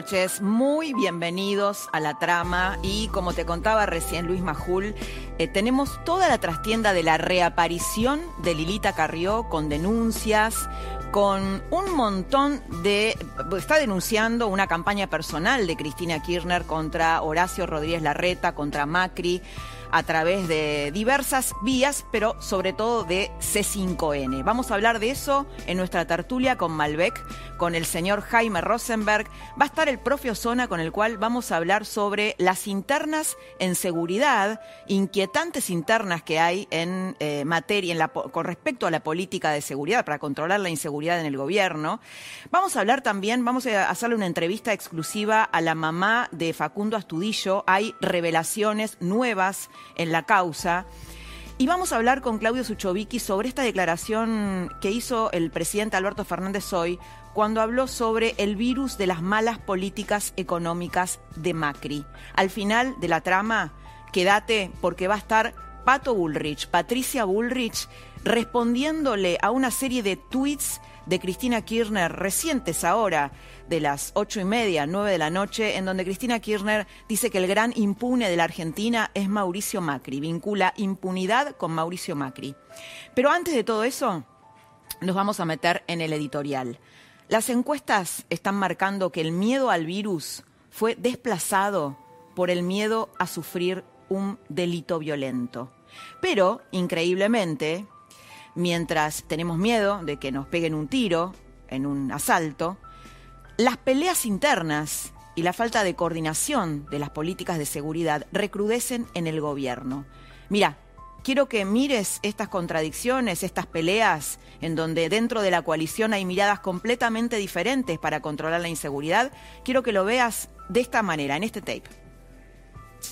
Noches, muy bienvenidos a la trama. Y como te contaba recién Luis Majul, eh, tenemos toda la trastienda de la reaparición de Lilita Carrió con denuncias, con un montón de... está denunciando una campaña personal de Cristina Kirchner contra Horacio Rodríguez Larreta, contra Macri a través de diversas vías, pero sobre todo de C5N. Vamos a hablar de eso en nuestra tertulia con Malbec, con el señor Jaime Rosenberg. Va a estar el propio Zona con el cual vamos a hablar sobre las internas en seguridad, inquietantes internas que hay en eh, materia, con respecto a la política de seguridad, para controlar la inseguridad en el gobierno. Vamos a hablar también, vamos a hacerle una entrevista exclusiva a la mamá de Facundo Astudillo. Hay revelaciones nuevas en la causa. Y vamos a hablar con Claudio Suchovicki sobre esta declaración que hizo el presidente Alberto Fernández hoy cuando habló sobre el virus de las malas políticas económicas de Macri. Al final de la trama, quédate porque va a estar Pato Bullrich, Patricia Bullrich, respondiéndole a una serie de tweets de Cristina Kirchner recientes ahora, de las ocho y media, nueve de la noche, en donde Cristina Kirchner dice que el gran impune de la Argentina es Mauricio Macri, vincula impunidad con Mauricio Macri. Pero antes de todo eso, nos vamos a meter en el editorial. Las encuestas están marcando que el miedo al virus fue desplazado por el miedo a sufrir un delito violento. Pero, increíblemente, mientras tenemos miedo de que nos peguen un tiro en un asalto, las peleas internas y la falta de coordinación de las políticas de seguridad recrudecen en el gobierno. Mira, quiero que mires estas contradicciones, estas peleas, en donde dentro de la coalición hay miradas completamente diferentes para controlar la inseguridad. Quiero que lo veas de esta manera, en este tape.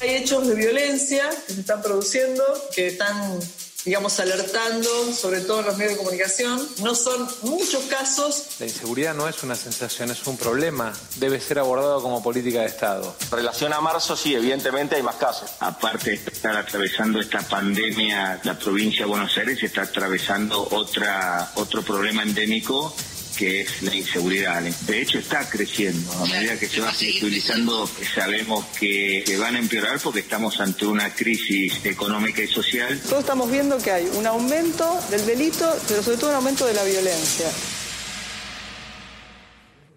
Hay hechos de violencia que se están produciendo, que están digamos, alertando, sobre todo en los medios de comunicación. No son muchos casos. La inseguridad no es una sensación, es un problema. Debe ser abordado como política de Estado. En relación a marzo, sí, evidentemente hay más casos. Aparte de estar atravesando esta pandemia, la provincia de Buenos Aires está atravesando otra, otro problema endémico que es la inseguridad. De hecho, está creciendo. A medida que se va flexibilizando, sabemos que, van a empeorar porque estamos ante una crisis económica y social. Todos estamos viendo que hay un aumento del delito, pero sobre todo un aumento de la violencia.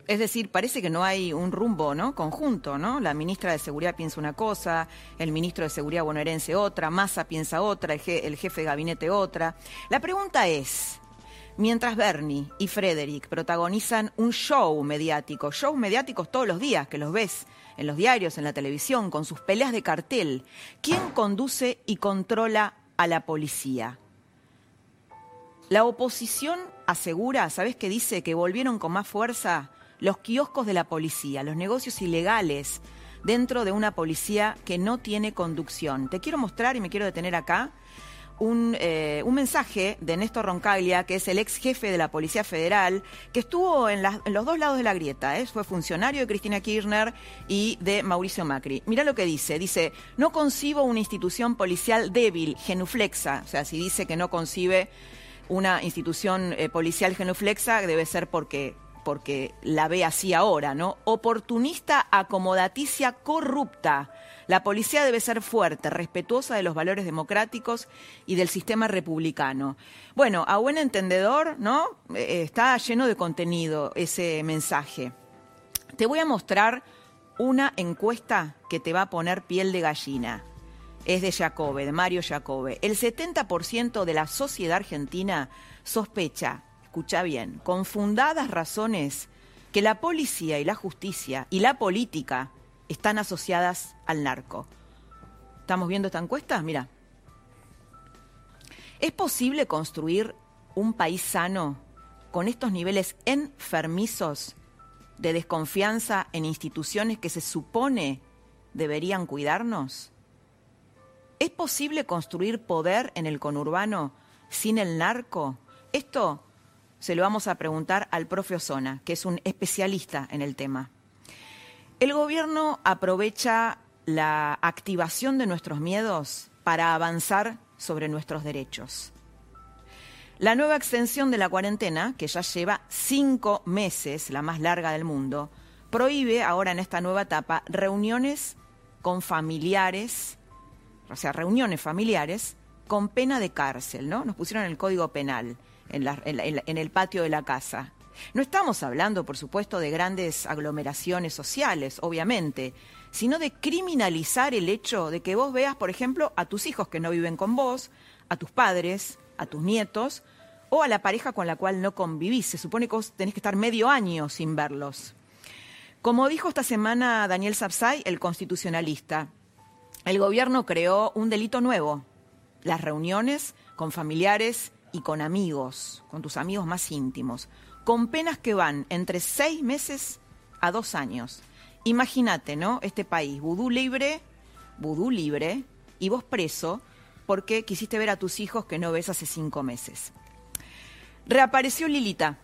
Es decir, parece que no hay un rumbo ¿no? conjunto, ¿no? La ministra de Seguridad piensa una cosa, el ministro de Seguridad bonaerense otra, Massa piensa otra, el, el jefe de gabinete otra. La pregunta es, Mientras Bernie y Frederick protagonizan un show mediático, shows mediáticos todos los días que los ves en los diarios, en la televisión, con sus peleas de cartel, ¿quién conduce y controla a la policía? La oposición asegura, ¿sabes qué dice? Que volvieron con más fuerza los kioscos de la policía, los negocios ilegales dentro de una policía que no tiene conducción. Te quiero mostrar y me quiero detener acá eh, un, mensaje de Néstor Roncaglia, que es el ex jefe de la Policía Federal, que estuvo en, los dos lados de la grieta. ¿eh? Fue funcionario de Cristina Kirchner y de Mauricio Macri. Mira lo que dice. Dice, no concibo una institución policial débil, genuflexa. O sea, si dice que no concibe una institución eh, policial genuflexa, debe ser porque porque la ve así ahora, ¿no? Oportunista, acomodaticia, corrupta la policía debe ser fuerte, respetuosa de los valores democráticos y del sistema republicano. Bueno, a buen entendedor, ¿no? Eh, está lleno de contenido ese mensaje. Te voy a mostrar una encuesta que te va a poner piel de gallina. Es de Jacobe, de Mario Jacobe. El 70% de la sociedad argentina sospecha, escucha bien, con fundadas razones, que la policía y la justicia y la política están asociadas al narco. ¿Estamos viendo esta encuesta? Mira. ¿Es posible construir un país sano con estos niveles enfermizos de desconfianza en instituciones que se supone deberían cuidarnos? ¿Es posible construir poder en el conurbano sin el narco? Esto se lo vamos a preguntar al profe Osona, que es un especialista en el tema. El gobierno aprovecha la activación de nuestros miedos para avanzar sobre nuestros derechos. La nueva extensión de la cuarentena, que ya lleva cinco meses, la más larga del mundo, prohíbe ahora en esta nueva etapa reuniones con familiares, o sea, reuniones familiares con pena de cárcel, ¿no? Nos pusieron el Código Penal en, el patio de la casa. No estamos hablando, por supuesto, de grandes aglomeraciones sociales, obviamente, sino de criminalizar el hecho de que vos veas, por ejemplo, a tus hijos que no viven con vos, a tus padres, a tus nietos o a la pareja con la cual no convivís. Se supone que vos tenés que estar medio año sin verlos. Como dijo esta semana Daniel Sapsay, el constitucionalista, el gobierno creó un delito nuevo, las reuniones con familiares y con amigos, con tus amigos más íntimos, con penas que van entre seis meses a dos años. Imagínate, ¿no? Este país, vudú libre, vudú libre, y vos preso porque quisiste ver a tus hijos que no ves hace cinco meses. Reapareció Lilita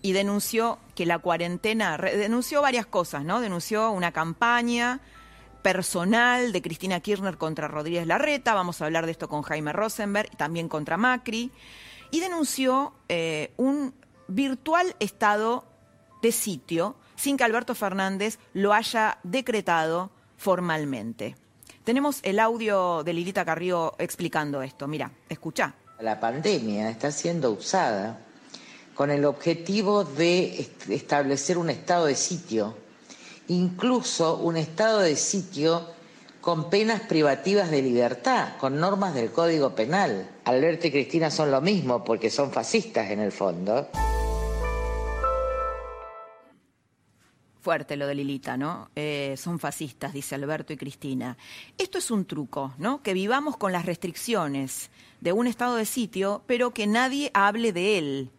y denunció que la cuarentena, denunció varias cosas, ¿no? Denunció una campaña personal de Cristina Kirchner contra Rodríguez Larreta, vamos a hablar de esto con Jaime Rosenberg, también contra Macri, y denunció eh, un virtual estado de sitio sin que Alberto Fernández lo haya decretado formalmente. Tenemos el audio de Lilita Carrió explicando esto. Mira, escucha. La pandemia está siendo usada con el objetivo de establecer un estado de sitio incluso un estado de sitio con penas privativas de libertad, con normas del Código Penal. Alberto y Cristina son lo mismo porque son fascistas en el fondo. Fuerte lo de Lilita, ¿no? Eh, son fascistas, dice Alberto y Cristina. Esto es un truco, ¿no? Que vivamos con las restricciones de un estado de sitio, pero que nadie hable de él.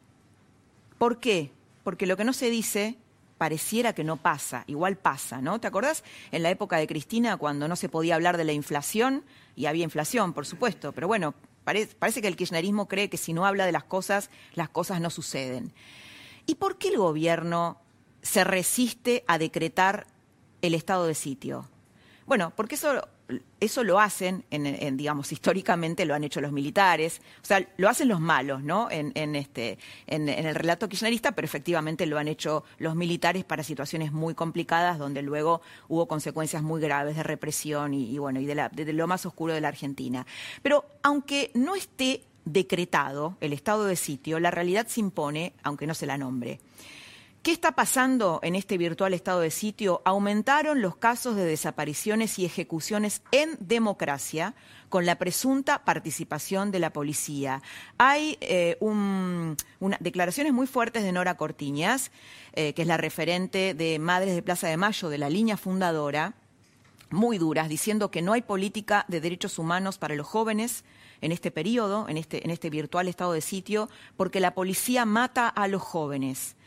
¿Por qué? Porque lo que no se dice pareciera que no pasa, igual pasa, ¿no? ¿Te acordás en la época de Cristina cuando no se podía hablar de la inflación? Y había inflación, por supuesto, pero bueno, parece que el kirchnerismo cree que si no habla de las cosas, las cosas no suceden. ¿Y por qué el gobierno se resiste a decretar el estado de sitio? Bueno, porque eso eso lo hacen, en, digamos, históricamente lo han hecho los militares, o sea, lo hacen los malos, ¿no? En, este, en, el relato kirchnerista, pero efectivamente lo han hecho los militares para situaciones muy complicadas, donde luego hubo consecuencias muy graves de represión y, bueno, y de, de lo más oscuro de la Argentina. Pero aunque no esté decretado el estado de sitio, la realidad se impone, aunque no se la nombre. ¿Qué está pasando en este virtual estado de sitio? Aumentaron los casos de desapariciones y ejecuciones en democracia con la presunta participación de la policía. Hay eh, declaraciones muy fuertes de Nora Cortiñas, eh, que es la referente de Madres de Plaza de Mayo, de la línea fundadora, muy duras, diciendo que no hay política de derechos humanos para los jóvenes en este periodo, en este, en este virtual estado de sitio, porque la policía mata a los jóvenes.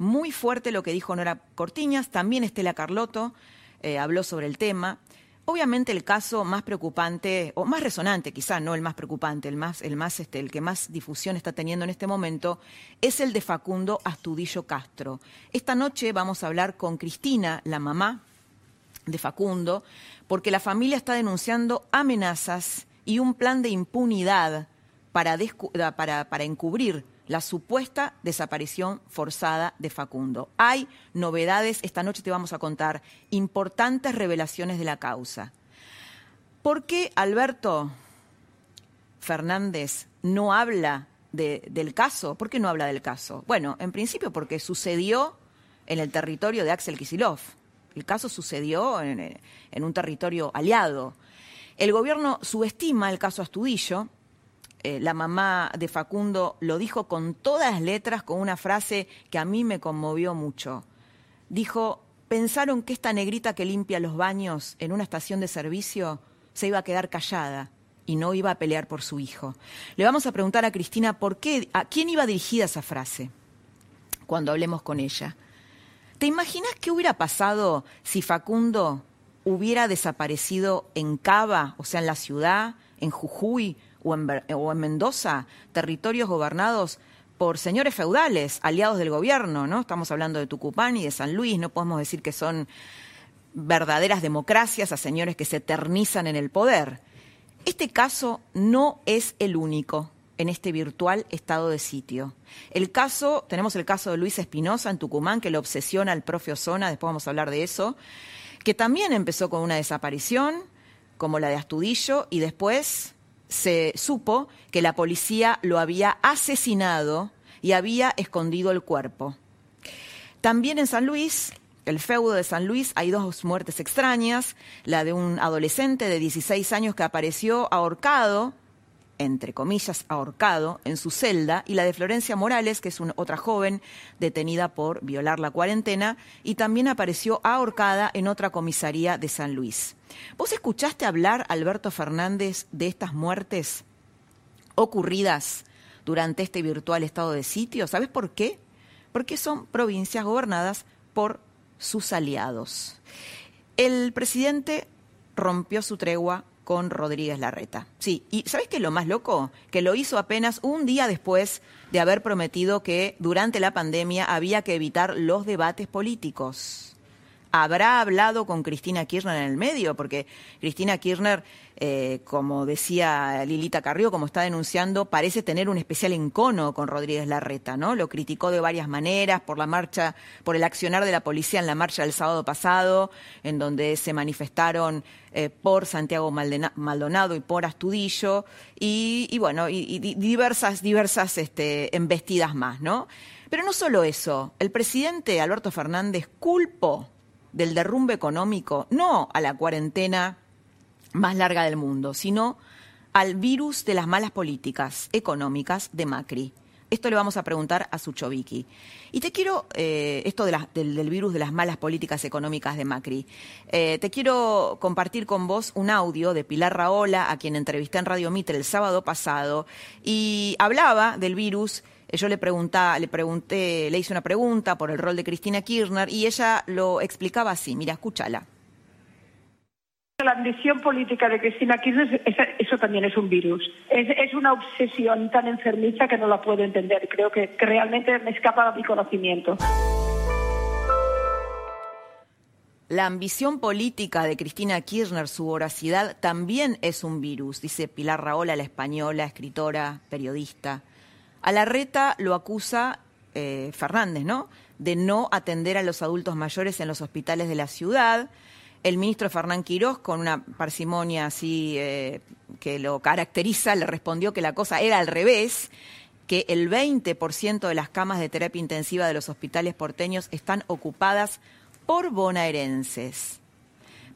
Muy fuerte lo que dijo Nora Cortiñas, también Estela Carlotto eh, habló sobre el tema. Obviamente el caso más preocupante, o más resonante quizá, no el más preocupante, el, más, el, más, este, el que más difusión está teniendo en este momento, es el de Facundo Astudillo Castro. Esta noche vamos a hablar con Cristina, la mamá de Facundo, porque la familia está denunciando amenazas y un plan de impunidad para, para, para encubrir la supuesta desaparición forzada de Facundo. Hay novedades, esta noche te vamos a contar importantes revelaciones de la causa. ¿Por qué Alberto Fernández no habla del caso? ¿Por qué no habla del caso? Bueno, en principio porque sucedió en el territorio de Axel Kisilov. El caso sucedió en, en un territorio aliado. El gobierno subestima el caso Astudillo, eh, la mamá de Facundo lo dijo con todas letras, con una frase que a mí me conmovió mucho. Dijo, pensaron que esta negrita que limpia los baños en una estación de servicio se iba a quedar callada y no iba a pelear por su hijo. Le vamos a preguntar a Cristina por qué, a quién iba dirigida esa frase cuando hablemos con ella. ¿Te imaginas qué hubiera pasado si Facundo hubiera desaparecido en Cava, o sea, en la ciudad, en Jujuy o en, Mendoza, territorios gobernados por señores feudales, aliados del gobierno, ¿no? Estamos hablando de Tucumán y de San Luis, no podemos decir que son verdaderas democracias a señores que se eternizan en el poder. Este caso no es el único en este virtual estado de sitio. El caso, tenemos el caso de Luis Espinosa en Tucumán, que le obsesiona al profe Osona, después vamos a hablar de eso, que también empezó con una desaparición, como la de Astudillo, y después se supo que la policía lo había asesinado y había escondido el cuerpo. También en San Luis, el feudo de San Luis, hay dos muertes extrañas, la de un adolescente de 16 años que apareció ahorcado entre comillas, ahorcado en su celda, y la de Florencia Morales, que es otra joven detenida por violar la cuarentena, y también apareció ahorcada en otra comisaría de San Luis. ¿Vos escuchaste hablar, Alberto Fernández, de estas muertes ocurridas durante este virtual estado de sitio? ¿Sabes por qué? Porque son provincias gobernadas por sus aliados. El presidente rompió su tregua con Rodríguez Larreta. Sí, y ¿sabes qué es lo más loco? Que lo hizo apenas un día después de haber prometido que durante la pandemia había que evitar los debates políticos. ¿Habrá hablado con Cristina Kirchner en el medio? Porque Cristina Kirchner eh, como decía Lilita Carrió, como está denunciando, parece tener un especial encono con Rodríguez Larreta, ¿no? Lo criticó de varias maneras por la marcha, por el accionar de la policía en la marcha del sábado pasado, en donde se manifestaron eh, por Santiago Maldonado y por Astudillo, y, bueno, y, diversas, diversas este, embestidas más, ¿no? Pero no solo eso, el presidente Alberto Fernández culpó del derrumbe económico, no a la cuarentena más larga del mundo, sino al virus de las malas políticas económicas de Macri. Esto le vamos a preguntar a Suchoviki. Y te quiero, eh, esto del, virus de las malas políticas económicas de Macri, eh, te quiero compartir con vos un audio de Pilar Raola, a quien entrevisté en Radio Mitre el sábado pasado, y hablaba del virus. Yo le, le pregunté, le hice una pregunta por el rol de Cristina Kirchner y ella lo explicaba así. Mira, escúchala. La ambición política de Cristina Kirchner, eso también es un virus. Es, una obsesión tan enfermiza que no la puedo entender. Creo que, realmente me escapa a mi conocimiento. La ambición política de Cristina Kirchner, su voracidad, también es un virus, dice Pilar Raola, la española, escritora, periodista. A la reta lo acusa eh, Fernández, ¿no? De no atender a los adultos mayores en los hospitales de la ciudad el ministro Fernán Quirós, con una parsimonia así eh, que lo caracteriza, le respondió que la cosa era al revés, que el 20% de las camas de terapia intensiva de los hospitales porteños están ocupadas por bonaerenses.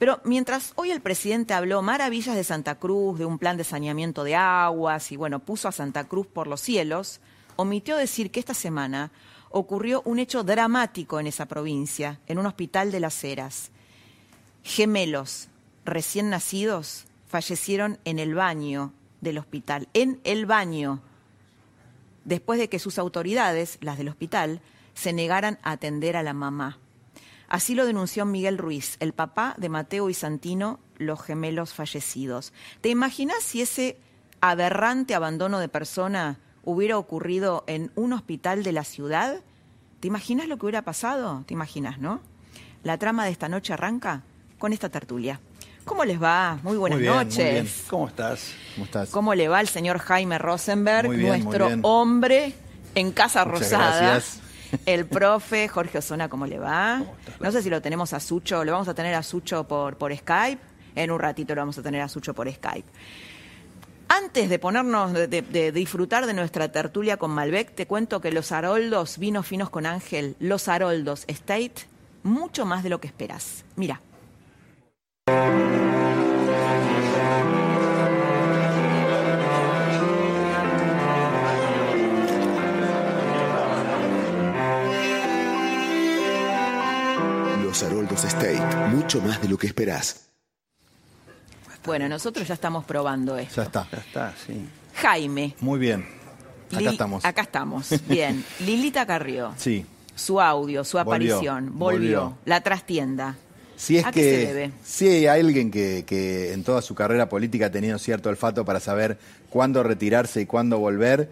Pero mientras hoy el presidente habló maravillas de Santa Cruz, de un plan de saneamiento de aguas y bueno, puso a Santa Cruz por los cielos, omitió decir que esta semana ocurrió un hecho dramático en esa provincia, en un hospital de las Heras gemelos recién nacidos fallecieron en el baño del hospital, en el baño, después de que sus autoridades, las del hospital, se negaran a atender a la mamá. Así lo denunció Miguel Ruiz, el papá de Mateo y Santino, los gemelos fallecidos. ¿Te imaginas si ese aberrante abandono de persona hubiera ocurrido en un hospital de la ciudad? ¿Te imaginas lo que hubiera pasado? ¿Te imaginas, no? La trama de esta noche arranca con esta tertulia. ¿Cómo les va? Muy buenas noches. ¿Cómo estás? ¿Cómo estás? ¿Cómo le va al señor Jaime Rosenberg, nuestro hombre en Casa Rosada? Gracias. El profe Jorge Osona, ¿cómo le va? no sé si lo tenemos a Sucho, lo vamos a tener a Sucho por, por Skype. En un ratito lo vamos a tener a Sucho por Skype. Antes de ponernos, de, de, disfrutar de nuestra tertulia con Malbec, te cuento que los Haroldos, vinos finos con Ángel, los Haroldos State, mucho más de lo que esperas. Mira. Los Haroldos State, mucho más de lo que esperás. Bueno, nosotros ya estamos probando esto. Ya está. Ya está, sí. Jaime. Muy bien. Acá estamos. Acá estamos. Bien. Lilita Carrió. Sí. su audio, su aparición, volvió, volvió. la trastienda. Si es ¿A qué que se debe? si hay alguien que, que en toda su carrera política ha tenido cierto olfato para saber cuándo retirarse y cuándo volver,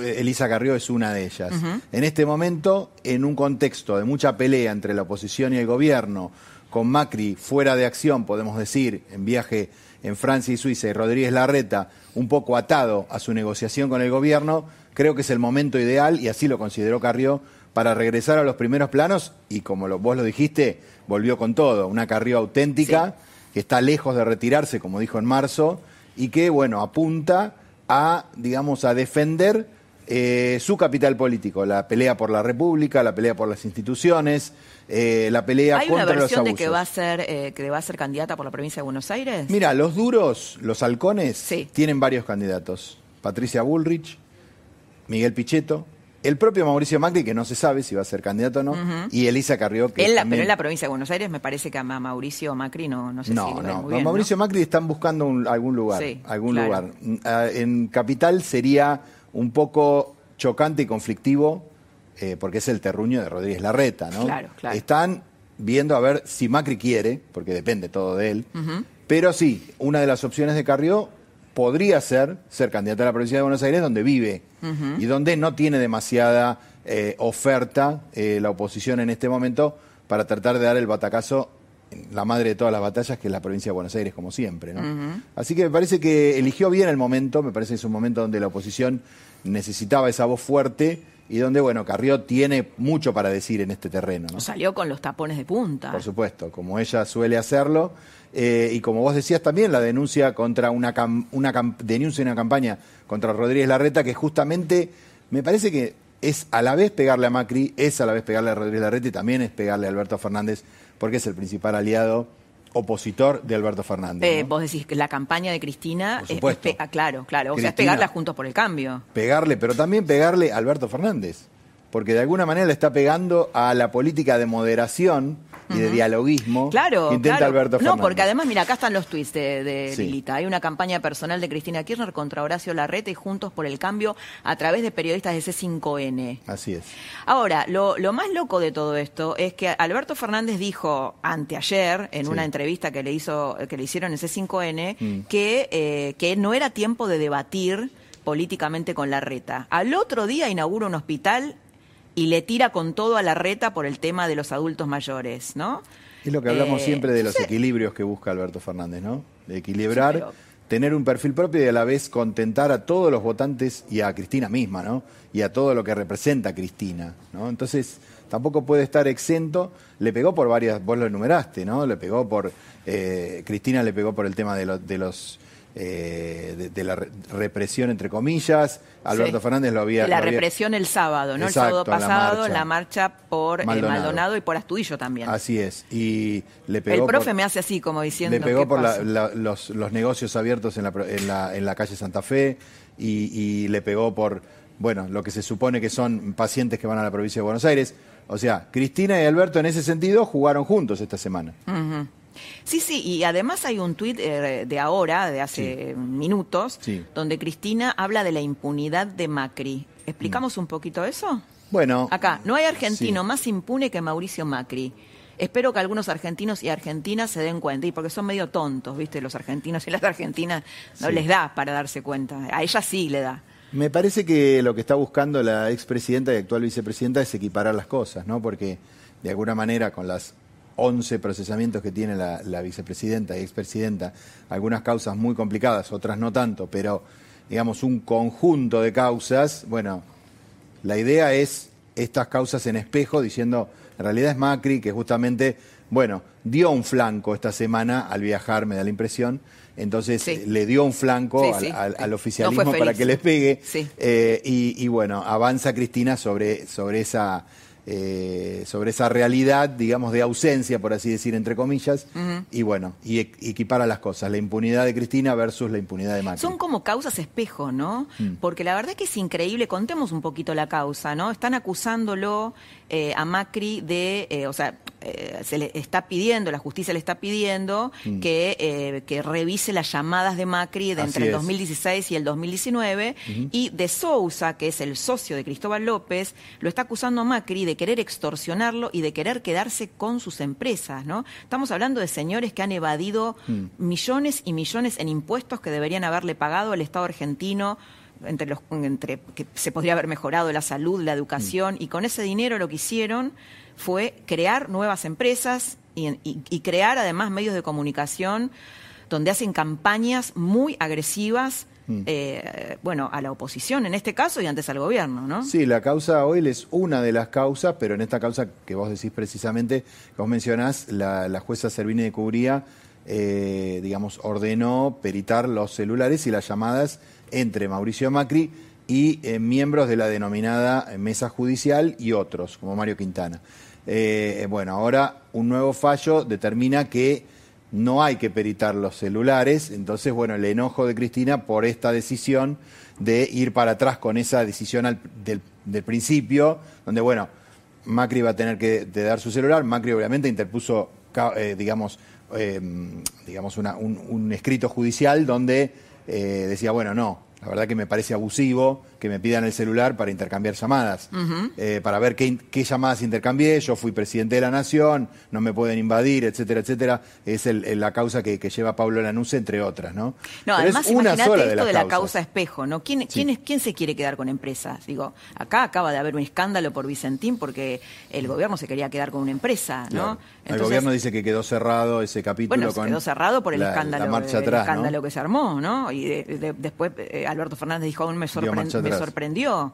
Elisa Carrió es una de ellas. En este momento, en un contexto de mucha pelea entre la oposición y el gobierno, con Macri fuera de acción, podemos decir, en viaje en Francia y Suiza, y Rodríguez Larreta un poco atado a su negociación con el gobierno, creo que es el momento ideal, y así lo consideró Carrió, para regresar a los primeros planos, y como lo- vos lo dijiste, volvió con todo, una Carrió auténtica, que está lejos de retirarse, como dijo en marzo, y que, bueno, apunta a, digamos, a defender eh, su capital político, la pelea por la República, la pelea por las instituciones, eh, la pelea ¿Hay una contra los versión abusos. de que va a ser eh, que va a ser candidata por la provincia de Buenos Aires? Mira, los duros, los halcones, Sí. tienen varios candidatos. Patricia Bullrich, Miguel Pichetto, el propio Mauricio Macri, que no se sabe si va a ser candidato o no, y Elisa Carrió, que En la- también- pero en la provincia de Buenos Aires me parece que a Ma- Mauricio Macri no, no sé si No, va no, muy. Mauricio Macri están buscando un- algún lugar, Sí, algún claro. lugar. Mm, ah, En Capital sería un poco chocante y conflictivo, eh, porque es el terruño de Rodríguez Larreta, ¿no? Claro, claro. Están viendo a ver si Macri quiere, porque depende todo de él, pero sí, una de las opciones de Carrió podría ser ser candidata a la provincia de Buenos Aires, donde vive y donde no tiene demasiada eh, oferta eh, la oposición en este momento para tratar de dar el batacazo la madre de todas las batallas, que es la provincia de Buenos Aires, como siempre. ¿no? Así que me parece que eligió bien el momento, me parece que es un momento donde la oposición necesitaba esa voz fuerte y donde, bueno, Carrió tiene mucho para decir en este terreno. ¿no? Salió con los tapones de punta. Por supuesto, como ella suele hacerlo. eh, y como vos decías también, la denuncia contra una, cam- una cam- denuncia una campaña contra Rodríguez Larreta, que justamente me parece que es a la vez pegarle a Macri, es a la vez pegarle a Rodríguez Larreta y también es pegarle a Alberto Fernández, porque es el principal aliado opositor de Alberto Fernández. Eh, ¿no? vos decís que la campaña de Cristina Por es- supuesto. es pe- ah, claro, claro. O sea, es pegarla juntos por el cambio. pegarle, pero también pegarle a Alberto Fernández, porque de alguna manera le está pegando a la política de moderación y de dialoguismo Claro, que intenta claro. Alberto Fernández. No, porque además, mira, acá están los tweets de, de Sí. Lilita. Hay una campaña personal de Cristina Kirchner contra Horacio Larreta y Juntos por el Cambio a través de periodistas de C5N. Así es. Ahora, lo, lo más loco de todo esto es que Alberto Fernández dijo anteayer, en Sí. una entrevista que le hizo, que le hicieron en C5N, Mm. que, eh, que no era tiempo de debatir políticamente con Larreta. Al otro día inaugura un hospital y le tira con todo a Larreta por el tema de los adultos mayores, ¿no? Es lo que hablamos Eh, siempre de los equilibrios que busca Alberto Fernández, ¿no? De equilibrar, Sí, pero- tener un perfil propio y a la vez contentar a todos los votantes y a Cristina misma, ¿no? Y a todo lo que representa Cristina, ¿no? Entonces, tampoco puede estar exento. Le pegó por varias, vos lo enumeraste, ¿no? Le pegó por, eh, Cristina le pegó por el tema de, lo- de los... eh, de, de la re- represión entre comillas, Alberto Sí. Fernández lo había... De la lo había- represión el sábado, ¿no? Exacto, el sábado la pasado, marcha. la marcha por eh, Maldonado. Maldonado. y por Astudillo también. Así es, y le pegó el profe por- me hace así, como diciendo. Le pegó ¿qué por la- pasa? la- los, los negocios abiertos en la, en la, en la calle Santa Fe y, y le pegó por, bueno, lo que se supone que son pacientes que van a la provincia de Buenos Aires. O sea, Cristina y Alberto en ese sentido jugaron juntos esta semana. Sí, sí, y además hay un tuit eh, de ahora, de hace minutos, Sí. donde Cristina habla de la impunidad de Macri. ¿Explicamos un poquito eso? Bueno, Acá, no hay argentino sí. más impune que Mauricio Macri. Espero que algunos argentinos y argentinas se den cuenta, y porque son medio tontos, ¿viste? Los argentinos y las argentinas no les da para darse cuenta. A ella sí le da. Me parece que lo que está buscando la expresidenta y actual vicepresidenta es equiparar las cosas, ¿no? Porque de alguna manera con las 11 procesamientos que tiene la, la vicepresidenta y expresidenta, algunas causas muy complicadas, otras no tanto, pero digamos un conjunto de causas, bueno, la idea es estas causas en espejo diciendo, en realidad es Macri que justamente, bueno, dio un flanco esta semana al viajar, me da la impresión, entonces Sí. le dio un flanco Sí, al, sí. al- al No oficialismo para que les pegue. Eh, y, y bueno, avanza Cristina sobre, sobre esa eh, sobre esa realidad, digamos, de ausencia, por así decir, entre comillas, y bueno, y e- equipara las cosas, la impunidad de Cristina versus la impunidad de Macri. Son como causas espejo, ¿no? Porque la verdad es que es increíble. Contemos un poquito la causa, ¿no? Están acusándolo eh, a Macri de, eh, o sea, eh, se le está pidiendo, la justicia le está pidiendo que, eh, que revise las llamadas de Macri de Así entre el es. 2016 y el 2019. Y de Sousa, que es el socio de Cristóbal López, lo está acusando a Macri de de querer extorsionarlo y de querer quedarse con sus empresas, ¿no? Estamos hablando de señores que han evadido Mm. millones y millones en impuestos que deberían haberle pagado al Estado argentino entre los entre que se podría haber mejorado la salud, la educación y con ese dinero lo que hicieron fue crear nuevas empresas y, y- y crear además medios de comunicación donde hacen campañas muy agresivas eh, bueno a la oposición en este caso y antes al gobierno no Sí, la causa hoy es una de las causas, pero en esta causa que vos decís precisamente, que vos mencionás, la, la jueza Servini de Cubría, eh, digamos, ordenó peritar los celulares y las llamadas entre Mauricio Macri y eh, miembros de la denominada mesa judicial y otros, como Mario Quintana. Eh, eh, bueno, ahora un nuevo fallo determina que no hay que peritar los celulares, entonces, bueno, el enojo de Cristina por esta decisión de ir para atrás con esa decisión del, principio, donde, bueno, Macri va a tener que dar su celular, Macri obviamente interpuso, eh, digamos, eh, digamos un escrito judicial donde eh, decía, bueno, no, la verdad que me parece abusivo que me pidan el celular para intercambiar llamadas, eh, para ver qué, llamadas intercambié, yo fui presidente de la nación, no me pueden invadir, etcétera, etcétera. Es el- el- la causa que, que lleva Pablo Lanuse, entre otras, ¿no? No, Pero además imagínate esto de de, las la causas. causa espejo, ¿no? ¿Quién, quién, es- ¿Quién se quiere quedar con empresas? Digo, acá acaba de haber un escándalo por Vicentín porque el gobierno se quería quedar con una empresa, ¿no? Claro. el gobierno dice que quedó cerrado ese capítulo bueno, se quedó cerrado por el la- escándalo, la marcha el atrás, ¿no? escándalo que se armó, ¿no? Y de- de- después eh, Alberto Fernández dijo, aún me, me sorprendió.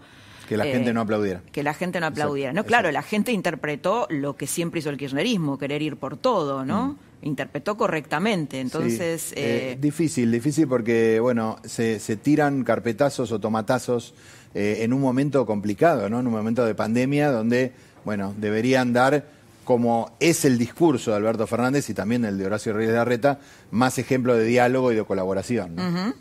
Que la eh, gente no aplaudiera. Que la gente no aplaudiera. No, claro, la gente interpretó lo que siempre hizo el kirchnerismo, querer ir por todo, ¿no? Interpretó correctamente. Entonces, Mm. Sí, eh, eh, difícil, difícil porque, bueno, se, se tiran carpetazos o tomatazos eh, en un momento complicado, ¿no? En un momento de pandemia donde, bueno, deberían dar, como es el discurso de Alberto Fernández y también el de Horacio Reyes de Arreta, más ejemplo de diálogo y de colaboración. ¿no?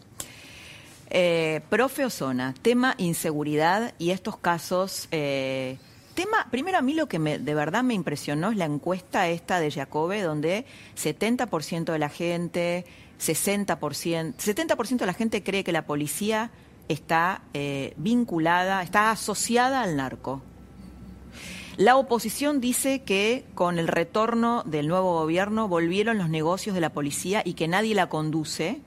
Eh, profe Osona, tema inseguridad y estos casos. eh, tema, primero a mí lo que me, de verdad me impresionó es la encuesta esta de Jacobe, donde 70% de la gente, 60%, 70% de la gente cree que la policía está eh, vinculada, está asociada al narco. La oposición dice que con el retorno del nuevo gobierno volvieron los negocios de la policía y que nadie la conduce,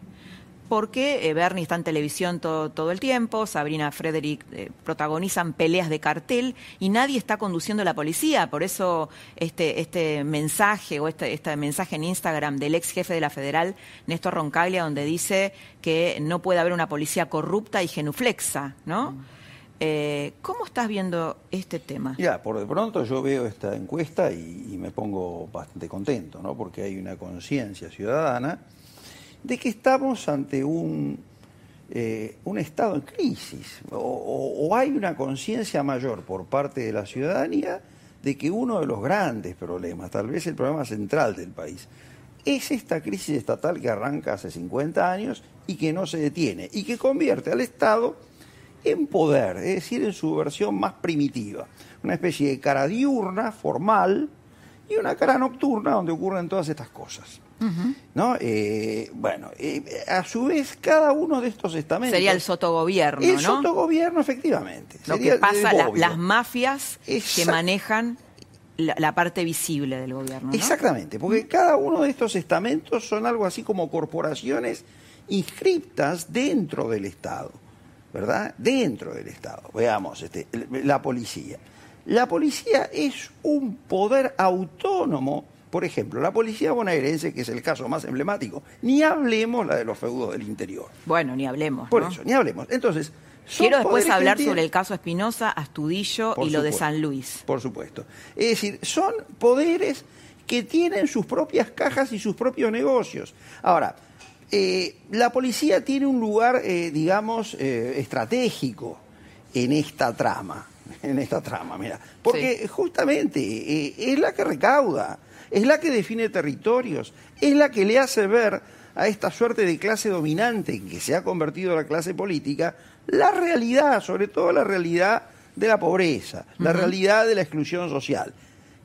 porque eh, Bernie está en televisión todo, todo el tiempo, Sabrina Frederick eh, protagonizan peleas de cartel y nadie está conduciendo la policía. Por eso este, este mensaje o este, este mensaje en Instagram del ex jefe de la federal, Néstor Roncaglia, donde dice que no puede haber una policía corrupta y genuflexa, ¿no? Eh, ¿Cómo estás viendo este tema? Ya, por de pronto yo veo esta encuesta y, y me pongo bastante contento, ¿no? Porque hay una conciencia ciudadana de que estamos ante un, eh, un estado en crisis, o, o- o hay una conciencia mayor por parte de la ciudadanía de que uno de los grandes problemas, tal vez el problema central del país, es esta crisis estatal que arranca hace 50 años y que no se detiene, y que convierte al Estado en poder, es decir, en su versión más primitiva. Una especie de cara diurna, formal, y una cara nocturna donde ocurren todas estas cosas. ¿No? Eh, bueno, eh, a su vez, cada uno de estos estamentos. Sería el sotogobierno, El ¿no? sotogobierno, efectivamente. Lo Sería que pasa, el la- las mafias que manejan la, la parte visible del gobierno. ¿no? Exactamente, porque cada uno de estos estamentos son algo así como corporaciones inscriptas dentro del Estado, ¿verdad? Dentro del Estado. Veamos, este, la policía. La policía es un poder autónomo. Por ejemplo, la policía bonaerense, que es el caso más emblemático, ni hablemos la de los feudos del interior. Bueno, ni hablemos. Por ¿no? eso, ni hablemos. Entonces, Quiero después hablar tienen- sobre el caso Espinosa, Astudillo Por y lo de. San Luis. Por supuesto. Es decir, son poderes que tienen sus propias cajas y sus propios negocios. Ahora, eh, la policía tiene un lugar, eh, digamos, eh, estratégico en esta trama. En esta trama, mira. Porque justamente es la que recauda, es la que define territorios, es la que le hace ver a esta suerte de clase dominante en que se ha convertido la clase política, la realidad, sobre todo la realidad de la pobreza, la realidad de la exclusión social.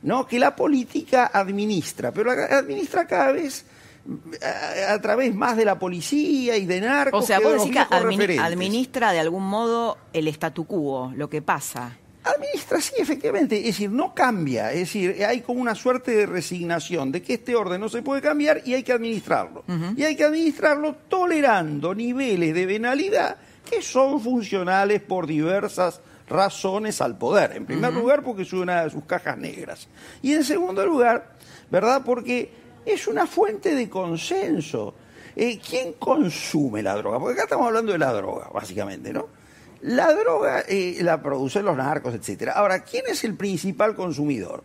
¿no? Que la política administra, pero la administra cada vez a, a través más de la policía y de narcos. O sea, vos decís que administra de algún modo el statu quo, lo que pasa. Administra, sí, efectivamente. Es decir, no cambia. Es decir, hay como una suerte de resignación de que este orden no se puede cambiar y hay que administrarlo. Y hay que administrarlo tolerando niveles de venalidad que son funcionales por diversas razones al poder. En primer lugar, porque es una de sus cajas negras. Y en segundo lugar, ¿verdad? Porque es una fuente de consenso. Eh, ¿Quién consume la droga? Porque acá estamos hablando de la droga, básicamente, ¿no? La droga eh, la producen los narcos, etcétera. Ahora, ¿quién es el principal consumidor?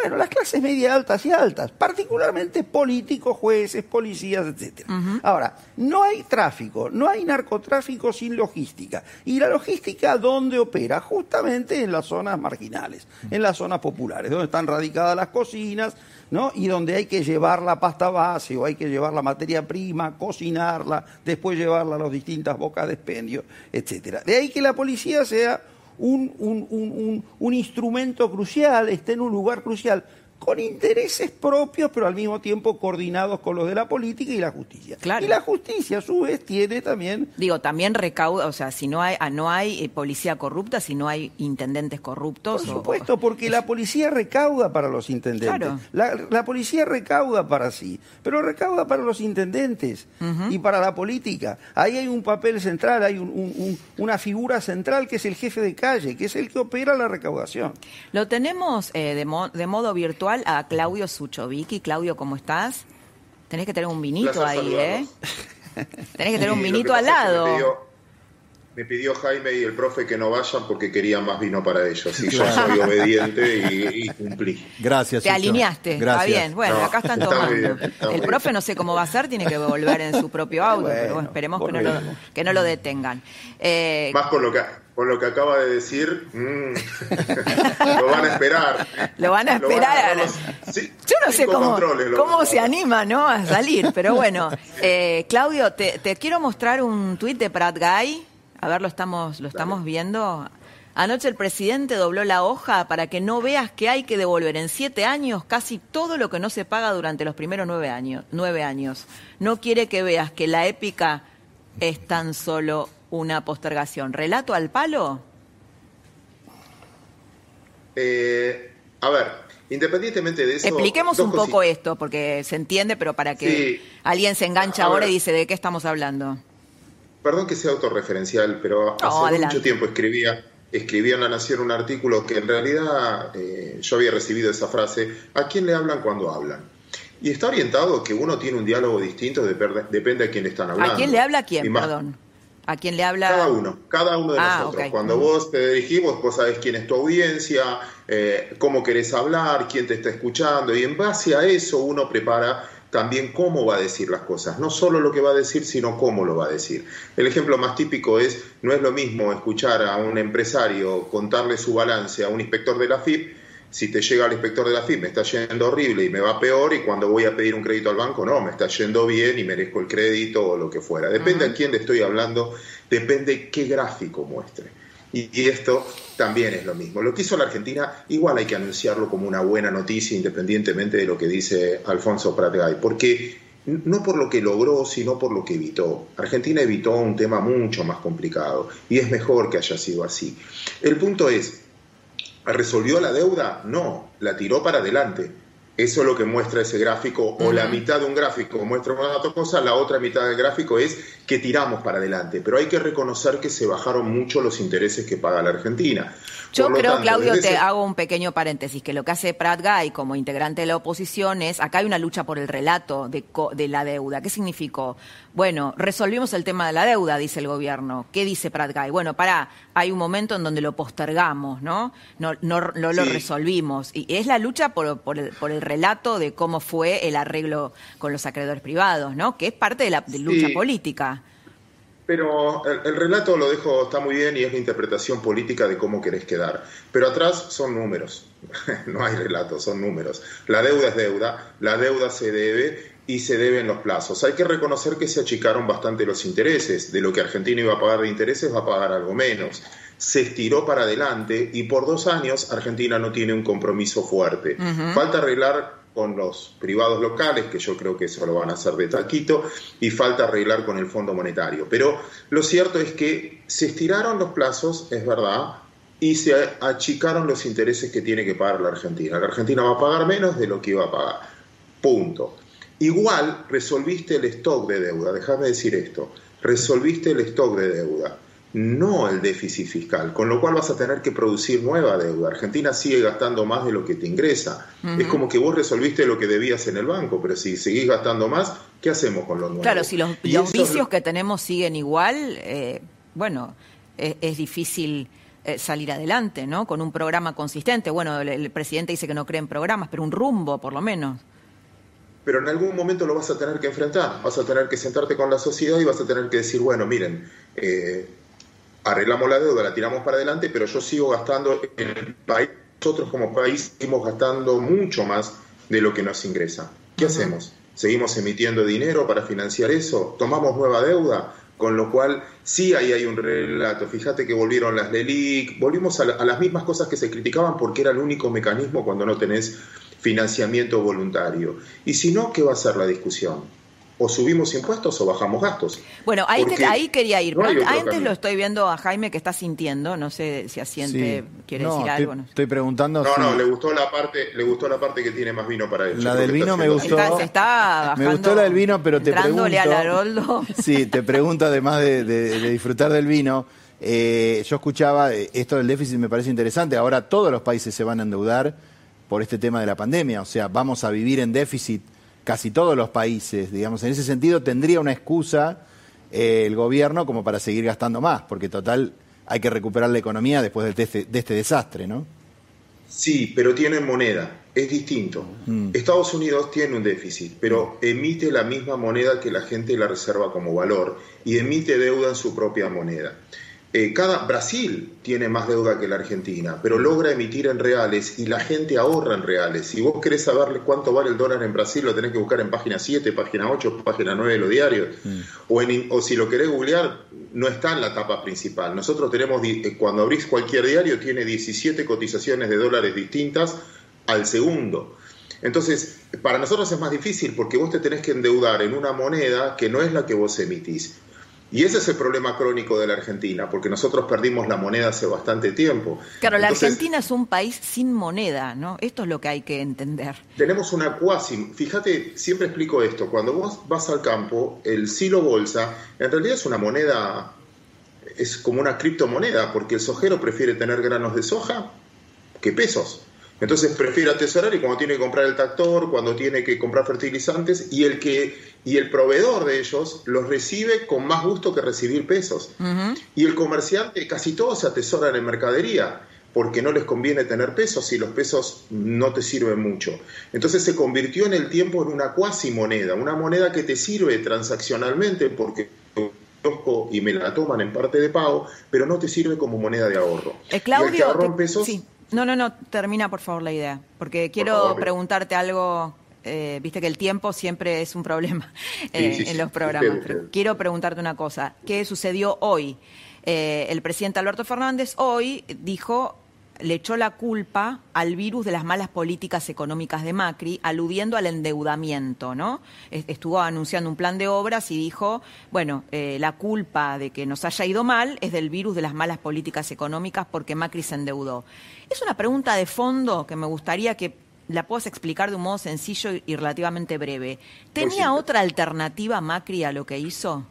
Bueno, las clases media altas y altas, particularmente políticos, jueces, policías, etcétera. Ahora, no hay tráfico, no hay narcotráfico sin logística. ¿Y la logística dónde opera? Justamente en las zonas marginales, en las zonas populares, donde están radicadas las cocinas, ¿no? Y donde hay que llevar la pasta base o hay que llevar la materia prima, cocinarla, después llevarla a las distintas bocas de expendio, etcétera. De ahí que la policía sea un, un, un, un, instrumento crucial, esté en un lugar crucial con intereses propios, pero al mismo tiempo coordinados con los de la política y la justicia. Y la justicia, a su vez, tiene también... Digo, también recauda, o sea, si no hay, ah, no hay eh, policía corrupta, si no hay intendentes corruptos... Por supuesto, porque la policía recauda para los intendentes. La, policía recauda para sí, pero recauda para los intendentes y para la política. Ahí hay un papel central, hay una figura central que es el jefe de calle, que es el que opera la recaudación. Lo tenemos eh, de, de modo virtual a Claudio Suchovicki. Claudio, ¿cómo estás? Tenés que tener un vinito ahí, ¿eh? Tenés que tener un vinito al lado. Me pidió, Jaime y el profe que no vayan porque querían más vino para ellos. Y yo soy obediente y, cumplí. Gracias. Te alineaste. Está bien. Bueno, acá están tomando. el profe no sé cómo va a ser, tiene que volver en su propio auto, pero bueno, esperemos que no, lo, que no lo detengan. Eh, más por lo que con lo que acaba de decir, mm, lo van a esperar. Lo van a esperar. Yo no sé cómo, cómo se anima ¿no? a salir, pero bueno. Eh, Claudio, te, quiero mostrar un tuit de Pratt Guy. A ver, lo estamos, lo estamos viendo. Anoche el presidente dobló la hoja para que no veas que hay que devolver en siete años casi todo lo que no se paga durante los primeros nueve años. Nueve años. No quiere que veas que la épica es tan solo una postergación. ¿Relato al palo? Eh, a ver, independientemente de eso... Expliquemos un poco esto, porque se entiende, pero para que alguien se enganche ahora y dice de qué estamos hablando. Perdón que sea autorreferencial, pero hace mucho tiempo escribía, escribía en La Nación un artículo que en realidad eh, yo había recibido esa frase, ¿a quién le hablan cuando hablan? Y está orientado que uno tiene un diálogo distinto, depende a quién le están hablando. ¿A quién le habla a quién, perdón? ¿A quién le habla? Cada uno, cada uno de ah, nosotros. Cuando vos te dirigimos, vos sabés quién es tu audiencia, eh, cómo querés hablar, quién te está escuchando, y en base a eso uno prepara también cómo va a decir las cosas, no solo lo que va a decir, sino cómo lo va a decir. El ejemplo más típico es, no es lo mismo escuchar a un empresario contarle su balance a un inspector de la FIP si te llega el inspector de la FIP, me está yendo horrible y me va peor, y cuando voy a pedir un crédito al banco, no, me está yendo bien y merezco el crédito o lo que fuera. Depende a quién le estoy hablando, depende qué gráfico muestre. Y, esto también es lo mismo. Lo que hizo la Argentina, igual hay que anunciarlo como una buena noticia, independientemente de lo que dice Alfonso Pratgay, porque no por lo que logró, sino por lo que evitó. Argentina evitó un tema mucho más complicado y es mejor que haya sido así. El punto es, ¿Resolvió la deuda? No, la tiró para adelante. Eso es lo que muestra ese gráfico, o la mitad de un gráfico muestra una otra cosa, la otra mitad del gráfico es que tiramos para adelante. Pero hay que reconocer que se bajaron mucho los intereses que paga la Argentina. Yo creo, Claudio, te hago un pequeño paréntesis, que lo que hace Prat Guy como integrante de la oposición es, acá hay una lucha por el relato de, de la deuda. ¿Qué significó? Bueno, resolvimos el tema de la deuda, dice el gobierno. ¿Qué dice Prat Guy? Bueno, para, hay un momento en donde lo postergamos, ¿no? No, no, lo resolvimos. Y es la lucha por, por, el, por, el, relato de cómo fue el arreglo con los acreedores privados, ¿no? Que es parte de la lucha política. Pero el, relato lo dejo, está muy bien y es la interpretación política de cómo querés quedar. Pero atrás son números, no hay relato, son números. La deuda es deuda, la deuda se debe y se deben los plazos. Hay que reconocer que se achicaron bastante los intereses. De lo que Argentina iba a pagar de intereses va a pagar algo menos. Se estiró para adelante y por dos años Argentina no tiene un compromiso fuerte. Falta arreglar con los privados locales, que yo creo que eso lo van a hacer de taquito, y falta arreglar con el Fondo Monetario. Pero lo cierto es que se estiraron los plazos, es verdad, y se achicaron los intereses que tiene que pagar la Argentina. La Argentina va a pagar menos de lo que iba a pagar. Punto. Igual resolviste el stock de deuda, déjame decir esto, resolviste el stock de deuda, no el déficit fiscal, con lo cual vas a tener que producir nueva deuda. Argentina sigue gastando más de lo que te ingresa. Es como que vos resolviste lo que debías en el banco, pero si seguís gastando más, ¿qué hacemos con los nuevos? Claro, si los, vicios que tenemos siguen igual, eh, bueno, es difícil eh, salir adelante, ¿no? Con un programa consistente. Bueno, el, presidente dice que no cree en programas, pero un rumbo, por lo menos. Pero en algún momento lo vas a tener que enfrentar, vas a tener que sentarte con la sociedad y vas a tener que decir, bueno, miren, eh, arreglamos la deuda, la tiramos para adelante, pero yo sigo gastando en el país, nosotros como país seguimos gastando mucho más de lo que nos ingresa. ¿Qué hacemos? ¿Seguimos emitiendo dinero para financiar eso? ¿Tomamos nueva deuda? Con lo cual, sí ahí hay un relato. Fíjate que volvieron las LELIC, volvimos a, las mismas cosas que se criticaban porque era el único mecanismo cuando no tenés financiamiento voluntario. Y si no, ¿qué va a ser la discusión? O subimos impuestos o bajamos gastos. Bueno, ahí, ahí quería ir. antes lo estoy viendo a Jaime que está sintiendo, no sé si asiente, quiere decir algo. No. Estoy preguntando. No, no, le gustó la parte, le gustó la parte que tiene más vino para él. La del vino me gustó. Está, me gustó la del vino, pero te pregunto. al Haroldo. Sí, te pregunto además de, disfrutar del vino. Eh, yo escuchaba eh, esto del déficit me parece interesante. Ahora todos los países se van a endeudar por este tema de la pandemia. O sea, vamos a vivir en déficit casi todos los países, digamos. En ese sentido, tendría una excusa eh, el gobierno como para seguir gastando más, porque total hay que recuperar la economía después de este, de este desastre, ¿no? Sí, pero tienen moneda, es distinto. Mm. Estados Unidos tiene un déficit, pero emite la misma moneda que la gente la reserva como valor y emite deuda en su propia moneda. Eh, cada, Brasil tiene más deuda que la Argentina, pero logra emitir en reales y la gente ahorra en reales. Si vos querés saber cuánto vale el dólar en Brasil, lo tenés que buscar en página 7, página 8, página 9 de los diarios. Mm. O, o si lo querés googlear, no está en la tapa principal. Nosotros tenemos, eh, cuando abrís cualquier diario, tiene 17 cotizaciones de dólares distintas al segundo. Entonces, para nosotros es más difícil porque vos te tenés que endeudar en una moneda que no es la que vos emitís. Y ese es el problema crónico de la Argentina, porque nosotros perdimos la moneda hace bastante tiempo. Claro, la Argentina es un país sin moneda, ¿no? Esto es lo que hay que entender. Tenemos una cuasi, fíjate, siempre explico esto, cuando vos vas al campo, el silo bolsa en realidad es una moneda, es como una criptomoneda, porque el sojero prefiere tener granos de soja que pesos. Entonces prefiere atesorar y cuando tiene que comprar el tractor, cuando tiene que comprar fertilizantes, y el que y el proveedor de ellos los recibe con más gusto que recibir pesos. Y el comerciante, casi todos se atesoran en mercadería, porque no les conviene tener pesos y los pesos no te sirven mucho. Entonces se convirtió en el tiempo en una cuasi moneda, una moneda que te sirve transaccionalmente porque y me la toman en parte de pago, pero no te sirve como moneda de ahorro. Eh, Claudio, pesos, no, no, no, termina por favor la idea, porque quiero preguntarte algo, eh, viste que el tiempo siempre es un problema eh, en los programas, pero quiero preguntarte una cosa, ¿qué sucedió hoy? Eh, el presidente Alberto Fernández hoy dijo le echó la culpa al virus de las malas políticas económicas de Macri, aludiendo al endeudamiento, ¿no? Estuvo anunciando un plan de obras y dijo, bueno, eh, la culpa de que nos haya ido mal es del virus de las malas políticas económicas porque Macri se endeudó. Es una pregunta de fondo que me gustaría que la puedas explicar de un modo sencillo y relativamente breve. ¿Tenía otra alternativa Macri a lo que hizo?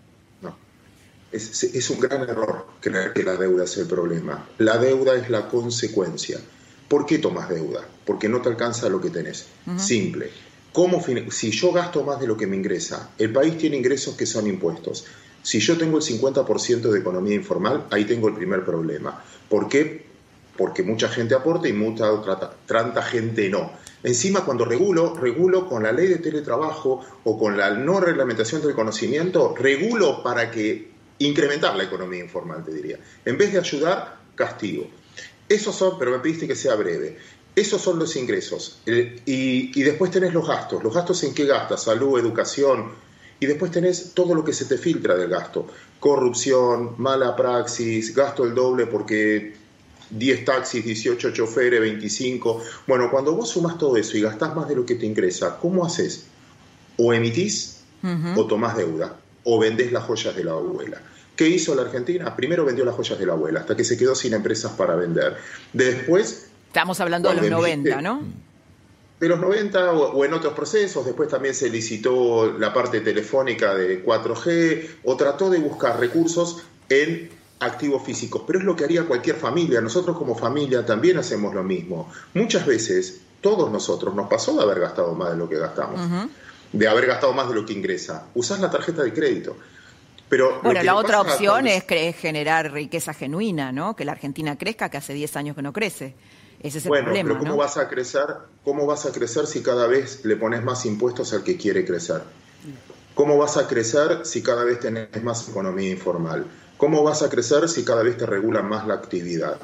Es, un gran error creer que la deuda es el problema. La deuda es la consecuencia. ¿Por qué tomas deuda? Porque no te alcanza lo que tenés. Simple. ¿Cómo si yo gasto más de lo que me ingresa, el país tiene ingresos que son impuestos. Si yo tengo el 50% de economía informal, ahí tengo el primer problema. ¿Por qué? Porque mucha gente aporta y mucha otra, tanta gente no. Encima, cuando regulo, regulo con la ley de teletrabajo o con la no reglamentación del conocimiento, regulo para que incrementar la economía informal, te diría. En vez de ayudar, castigo. Esos son, pero me pediste que sea breve. Esos son los ingresos. y, después tenés los gastos. ¿Los gastos en qué gastas? Salud, educación. Y después tenés todo lo que se te filtra del gasto. Corrupción, mala praxis, gasto el doble porque 10 taxis, 18 choferes, 25. Bueno, cuando vos sumas todo eso y gastás más de lo que te ingresa, ¿cómo haces? O emitís o tomás deuda o vendés las joyas de la abuela. ¿Qué hizo la Argentina? Primero vendió las joyas de la abuela, hasta que se quedó sin empresas para vender. Después... Estamos hablando de los 90, ¿no? De los 90 o, en otros procesos, después también se licitó la parte telefónica de 4G o trató de buscar recursos en activos físicos, pero es lo que haría cualquier familia. Nosotros como familia también hacemos lo mismo. Muchas veces, todos nosotros, nos pasó de haber gastado más de lo que gastamos, de haber gastado más de lo que ingresa. Usás la tarjeta de crédito. Pero bueno, la otra opción es, generar riqueza genuina, ¿no? Que la Argentina crezca, que hace 10 años que no crece. Ese es el bueno, problema. Pero ¿cómo vas a crecer? ¿Cómo vas a crecer si cada vez le pones más impuestos al que quiere crecer? ¿Cómo vas a crecer si cada vez tenés más economía informal? ¿Cómo vas a crecer si cada vez te regulan más la actividad?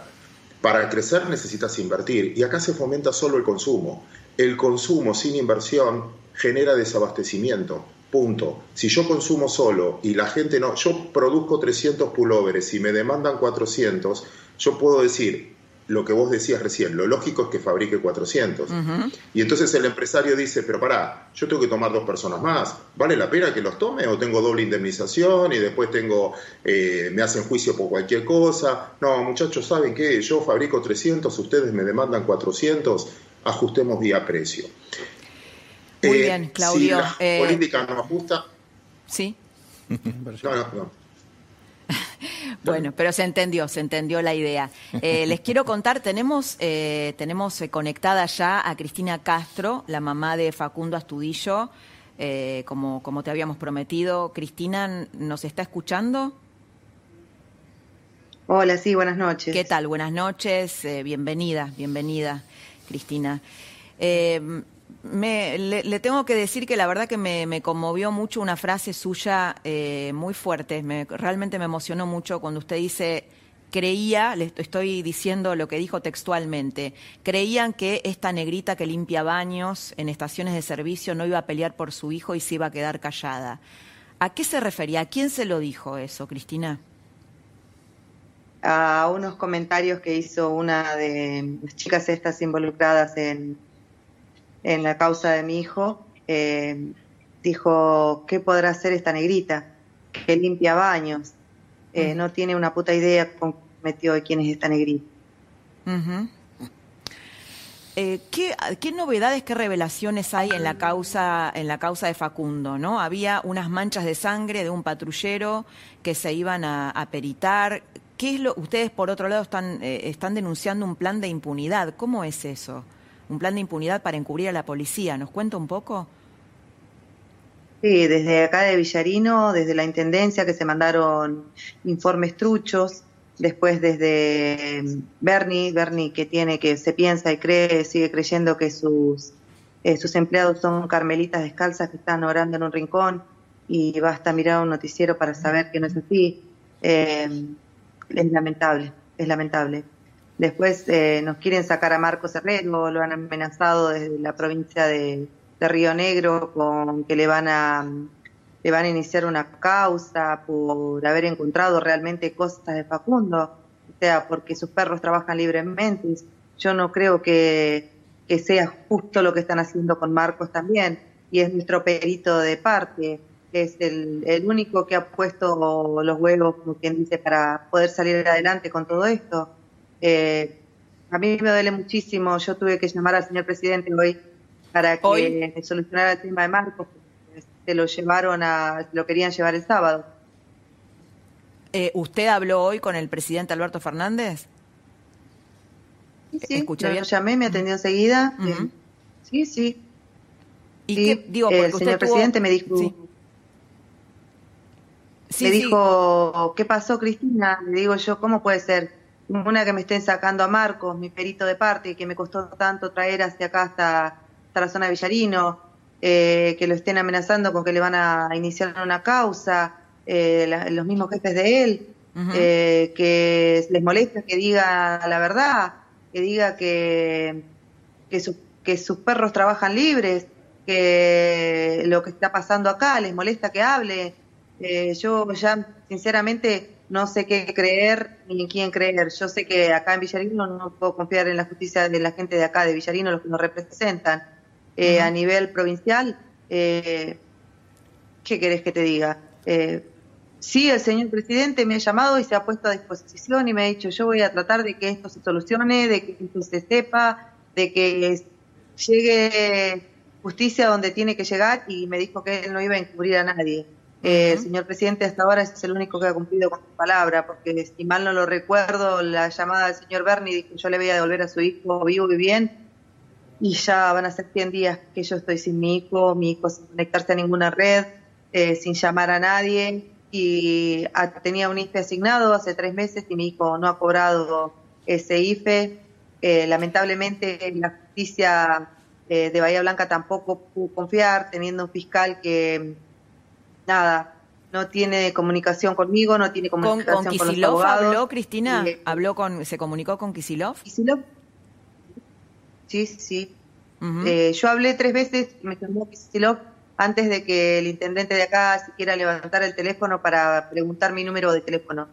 Para crecer necesitas invertir y acá se fomenta solo el consumo. El consumo sin inversión genera desabastecimiento. Punto. Si yo consumo solo y la gente no, yo produzco 300 pulóveres y me demandan 400, yo puedo decir, lo que vos decías recién, lo lógico es que fabrique 400. Y entonces el empresario dice, pero pará, yo tengo que tomar dos personas más, ¿vale la pena que los tome o tengo doble indemnización y después tengo, eh, me hacen juicio por cualquier cosa? No, muchachos, ¿saben qué? Yo fabrico 300, ustedes me demandan 400, ajustemos vía precio. Muy eh, bien, Claudio. Si la eh, política no ajusta... Sí. no, no, no. Bueno, pero se entendió, se entendió la idea. Eh, les quiero contar, tenemos, eh, tenemos eh, conectada ya a Cristina Castro, la mamá de Facundo Astudillo, como, como te habíamos prometido. Cristina, ¿nos está escuchando? Hola, sí, buenas noches. ¿Qué tal? Buenas noches, bienvenida, bienvenida, Cristina. Me, le, tengo que decir que la verdad que me, conmovió mucho una frase suya eh, muy fuerte. Me, realmente me emocionó mucho cuando usted dice, creía, le estoy diciendo lo que dijo textualmente, creían que esta negrita que limpia baños en estaciones de servicio no iba a pelear por su hijo y se iba a quedar callada. ¿A qué se refería? ¿A quién se lo dijo eso, Cristina? A unos comentarios que hizo una de las chicas estas involucradas en en la causa de mi hijo, eh, dijo, ¿qué podrá hacer esta negrita? Que limpia baños. Eh, mm. No tiene una puta idea con metió de quién es esta negrita. Eh, ¿qué, ¿qué, novedades, qué revelaciones hay en la causa en la causa de Facundo? ¿no? Había unas manchas de sangre de un patrullero que se iban a, peritar. ¿Qué es lo? Ustedes por otro lado están están denunciando un plan de impunidad. ¿Cómo es eso? Un plan de impunidad para encubrir a la policía. ¿Nos cuenta un poco? Sí, desde acá de Villarino, desde la Intendencia, que se mandaron informes truchos, después desde Bernie, Bernie que tiene, que se piensa y cree, sigue creyendo que sus, eh, sus empleados son carmelitas descalzas que están orando en un rincón y basta mirar un noticiero para saber que no es así. Eh, es lamentable, es lamentable. Después eh, nos quieren sacar a Marcos Herrero, lo han amenazado desde la provincia de, Río Negro con que le van a le van a iniciar una causa por haber encontrado realmente cosas de Facundo, o sea, porque sus perros trabajan libremente. Yo no creo que, que sea justo lo que están haciendo con Marcos también, y es nuestro perito de parte, es el, el único que ha puesto los huevos, como quien dice, para poder salir adelante con todo esto. Eh, a mí me duele muchísimo, yo tuve que llamar al señor presidente hoy para que solucionara el tema de Marcos, se lo llevaron a, lo querían llevar el sábado. Eh, ¿Usted habló hoy con el presidente Alberto Fernández? Sí, sí, lo llamé, me atendió enseguida. Sí, sí. ¿Y digo, el señor presidente me dijo... me dijo, ¿qué pasó, Cristina? Le digo yo, ¿cómo puede ser? Una que me estén sacando a Marcos, mi perito de parte, que me costó tanto traer hacia acá hasta, la zona de Villarino, eh, que lo estén amenazando con que le van a iniciar una causa, eh, los mismos jefes de él, eh, que les molesta que diga la verdad, que diga que, que, que sus perros trabajan libres, que lo que está pasando acá les molesta que hable. yo ya, sinceramente, no sé qué creer ni en quién creer. Yo sé que acá en Villarino no puedo confiar en la justicia de la gente de acá, de Villarino, los que nos representan. Eh, a nivel provincial, eh, ¿qué querés que te diga? Eh, Sí, el señor presidente me ha llamado y se ha puesto a disposición y me ha dicho, yo voy a tratar de que esto se solucione, de que esto se sepa, de que llegue justicia donde tiene que llegar y me dijo que él no iba a encubrir a nadie. Eh, señor presidente hasta ahora es el único que ha cumplido con su palabra, porque si mal no lo recuerdo, la llamada del señor Bernie dijo yo le voy a devolver a su hijo vivo y bien, y ya van a ser 100 días que yo estoy sin mi hijo, mi hijo sin conectarse a ninguna red, eh, sin llamar a nadie, y tenía un IFE asignado hace tres meses y mi hijo no ha cobrado ese IFE. Eh, lamentablemente la justicia eh, de Bahía Blanca tampoco pudo confiar, teniendo un fiscal que, nada, no tiene comunicación conmigo, no tiene comunicación con, con, los abogados. habló, Cristina? ¿Habló con, ¿Se comunicó con Kisilov? Kisilov. Sí, sí. Eh, yo hablé tres veces, me llamó Kisilov antes de que el intendente de acá siquiera levantara el teléfono para preguntar mi número de teléfono.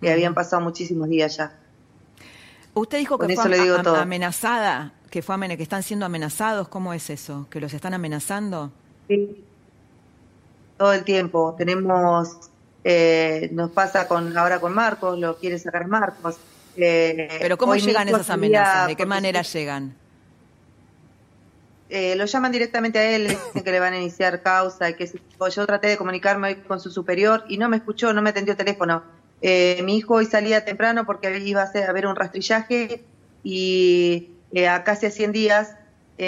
Y habían pasado muchísimos días ya. Usted dijo que fue amenazada, que fue que están siendo amenazados. ¿Cómo es eso? ¿Que los están amenazando? Sí. Todo el tiempo. Tenemos, eh, nos pasa con ahora con Marcos, lo quiere sacar Marcos. Eh, Pero ¿cómo llegan esas amenazas? ¿De qué manera llegan? Eh, lo llaman directamente a él, dicen que le van a iniciar causa y que yo traté de comunicarme con su superior y no me escuchó, no me atendió el teléfono. Eh, mi hijo hoy salía temprano porque iba a, hacer, a ver un rastrillaje y eh, a casi a 100 días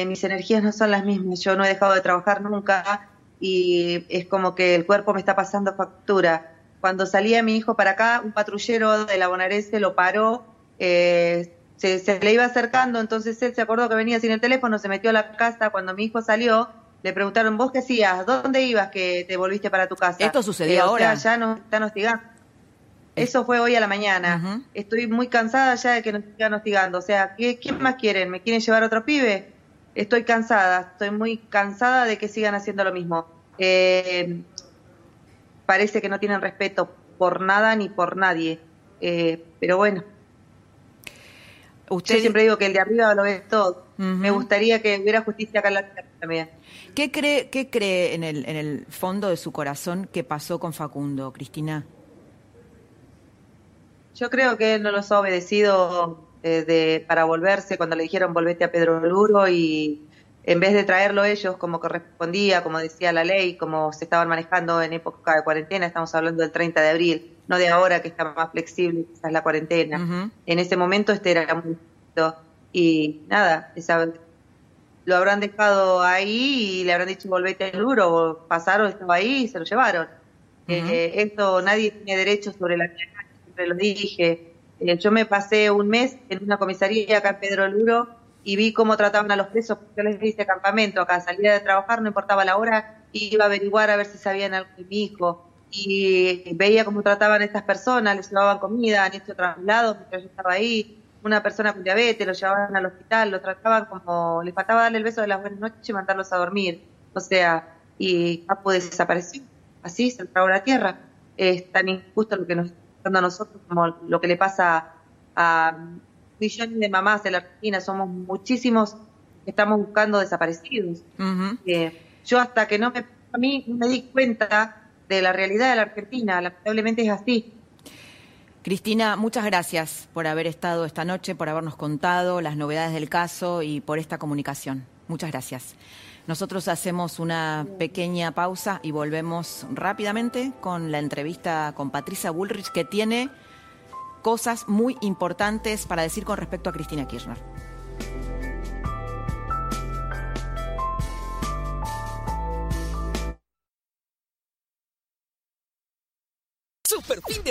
mis energías no son las mismas. Yo no he dejado de trabajar nunca y es como que el cuerpo me está pasando factura. Cuando salía mi hijo para acá, un patrullero de la bonaerense lo paró, se, le iba acercando, entonces él se acordó que venía sin el teléfono, se metió a la casa, cuando mi hijo salió, le preguntaron, ¿vos qué hacías? ¿Dónde ibas que te volviste para tu casa? Esto sucedió eh, ahora. ya nos están hostigando. Eso fue hoy a la mañana. Estoy muy cansada ya de que nos sigan hostigando. O sea, ¿qué, ¿quién más quieren? ¿Me quieren llevar a otro pibe? Estoy cansada, estoy muy cansada de que sigan haciendo lo mismo. Eh, parece que no tienen respeto por nada ni por nadie. Eh, pero bueno, Usted... Yo siempre digo que el de arriba lo ve todo. Me gustaría que hubiera justicia acá en la tierra también. ¿Qué cree, qué cree en, el, en el fondo de su corazón que pasó con Facundo, Cristina? Yo creo que él no los ha obedecido eh, de, para volverse cuando le dijeron volvete a Pedro Luro y en vez de traerlo ellos como correspondía, como decía la ley, como se estaban manejando en época de cuarentena, estamos hablando del 30 de abril, no de ahora que está más flexible quizás la cuarentena. En ese momento este era muy y nada, esa, lo habrán dejado ahí y le habrán dicho volvete al duro, pasaron, estaba ahí y se lo llevaron. Eh, esto nadie tiene derecho sobre la tierra, siempre lo dije. Eh, yo me pasé un mes en una comisaría acá en Pedro Luro y vi cómo trataban a los presos, yo les hice campamento acá, salía de trabajar, no importaba la hora, iba a averiguar a ver si sabían algo de mi hijo. Y veía cómo trataban a estas personas, les llevaban comida, han hecho traslados mientras yo estaba ahí, una persona con diabetes, lo llevaban al hospital, lo trataban como, les faltaba darle el beso de las buenas noches y mandarlos a dormir, o sea, y Capo desapareció, así se tragó la tierra. Es tan injusto lo que nos está pasando a nosotros como lo que le pasa a de mamás de la Argentina, somos muchísimos que estamos buscando desaparecidos. Eh, yo hasta que no me, a mí me di cuenta de la realidad de la Argentina. Lamentablemente es así. Cristina, muchas gracias por haber estado esta noche, por habernos contado las novedades del caso y por esta comunicación. Muchas gracias. Nosotros hacemos una pequeña pausa y volvemos rápidamente con la entrevista con Patricia Bullrich, que tiene cosas muy importantes para decir con respecto a Cristina Kirchner.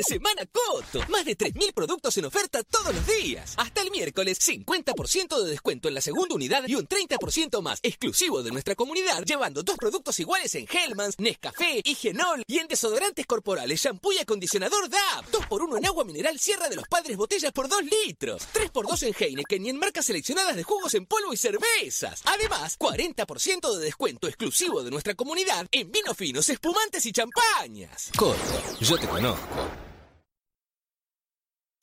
Semana Coto. Más de 3.000 productos en oferta todos los días. Hasta el miércoles, 50% de descuento en la segunda unidad y un 30% más exclusivo de nuestra comunidad, llevando dos productos iguales en Hellmans, Nescafé, Higienol y en desodorantes corporales, shampoo y acondicionador DAP. 2x1 en agua mineral Sierra de los Padres botellas por 2 litros. 3x2 en Heineken y en marcas seleccionadas de jugos en polvo y cervezas. Además, 40% de descuento exclusivo de nuestra comunidad en vinos finos, espumantes y champañas. Coto, yo te conozco.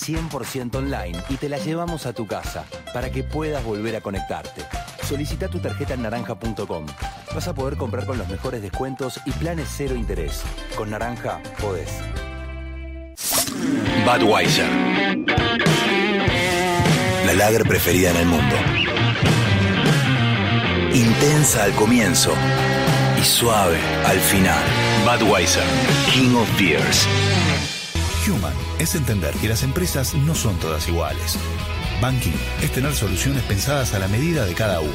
100% online y te la llevamos a tu casa para que puedas volver a conectarte. Solicita tu tarjeta en naranja.com. Vas a poder comprar con los mejores descuentos y planes cero interés. Con Naranja podés. Budweiser. La lager preferida en el mundo. Intensa al comienzo y suave al final. Budweiser, King of Beers. Human es entender que las empresas no son todas iguales. Banking es tener soluciones pensadas a la medida de cada una.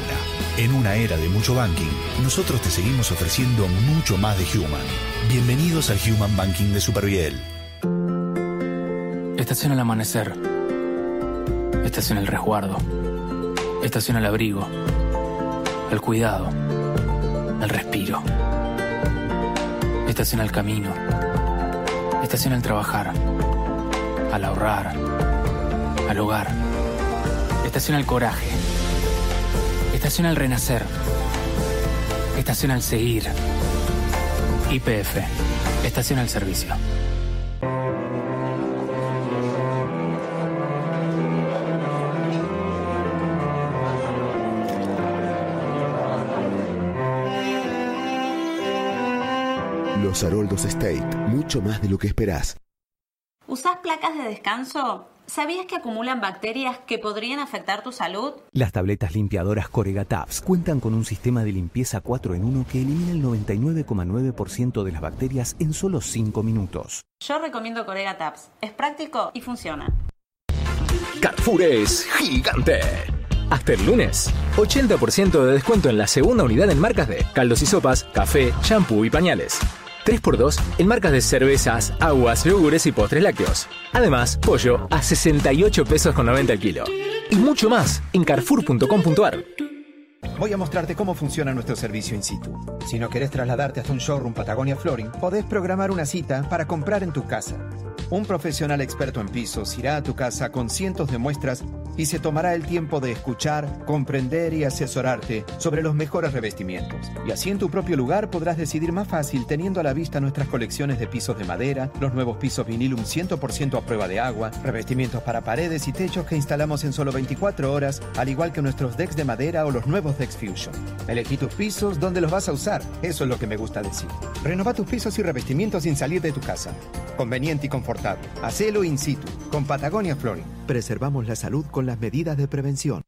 En una era de mucho banking, nosotros te seguimos ofreciendo mucho más de Human. Bienvenidos al Human Banking de Superviel. Estación al amanecer. Estación el resguardo. Estación al abrigo. El cuidado. El respiro. Estación al camino. Estación al trabajar. Al ahorrar. Al hogar. Estación al coraje. Estación al renacer. Estación al seguir. IPF. Estación al servicio. Los Haroldos State, mucho más de lo que esperás. ¿Usás placas de descanso? ¿Sabías que acumulan bacterias que podrían afectar tu salud? Las tabletas limpiadoras Corega Tabs cuentan con un sistema de limpieza 4 en 1 que elimina el 99,9% de las bacterias en solo 5 minutos. Yo recomiendo Corega Tabs. Es práctico y funciona. Carrefour es gigante. Hasta el lunes, 80% de descuento en la segunda unidad en marcas de caldos y sopas, café, shampoo y pañales. 3x2 en marcas de cervezas, aguas, yogures y postres lácteos. Además, pollo a 68 pesos con 90 el kilo. Y mucho más en carrefour.com.ar. Voy a mostrarte cómo funciona nuestro servicio in situ. Si no querés trasladarte hasta un showroom Patagonia Flooring, podés programar una cita para comprar en tu casa. Un profesional experto en pisos irá a tu casa con cientos de muestras y se tomará el tiempo de escuchar, comprender y asesorarte sobre los mejores revestimientos. Y así en tu propio lugar podrás decidir más fácil teniendo a la vista nuestras colecciones de pisos de madera, los nuevos pisos vinilum 100% a prueba de agua, revestimientos para paredes y techos que instalamos en solo 24 horas, al igual que nuestros decks de madera o los nuevos Dex Fusion. Elegí tus pisos donde los vas a usar, eso es lo que me gusta decir. Renova tus pisos y revestimientos sin salir de tu casa. Conveniente y confortable. Hacelo in situ, con Patagonia Flooring. Preservamos la salud con las medidas de prevención.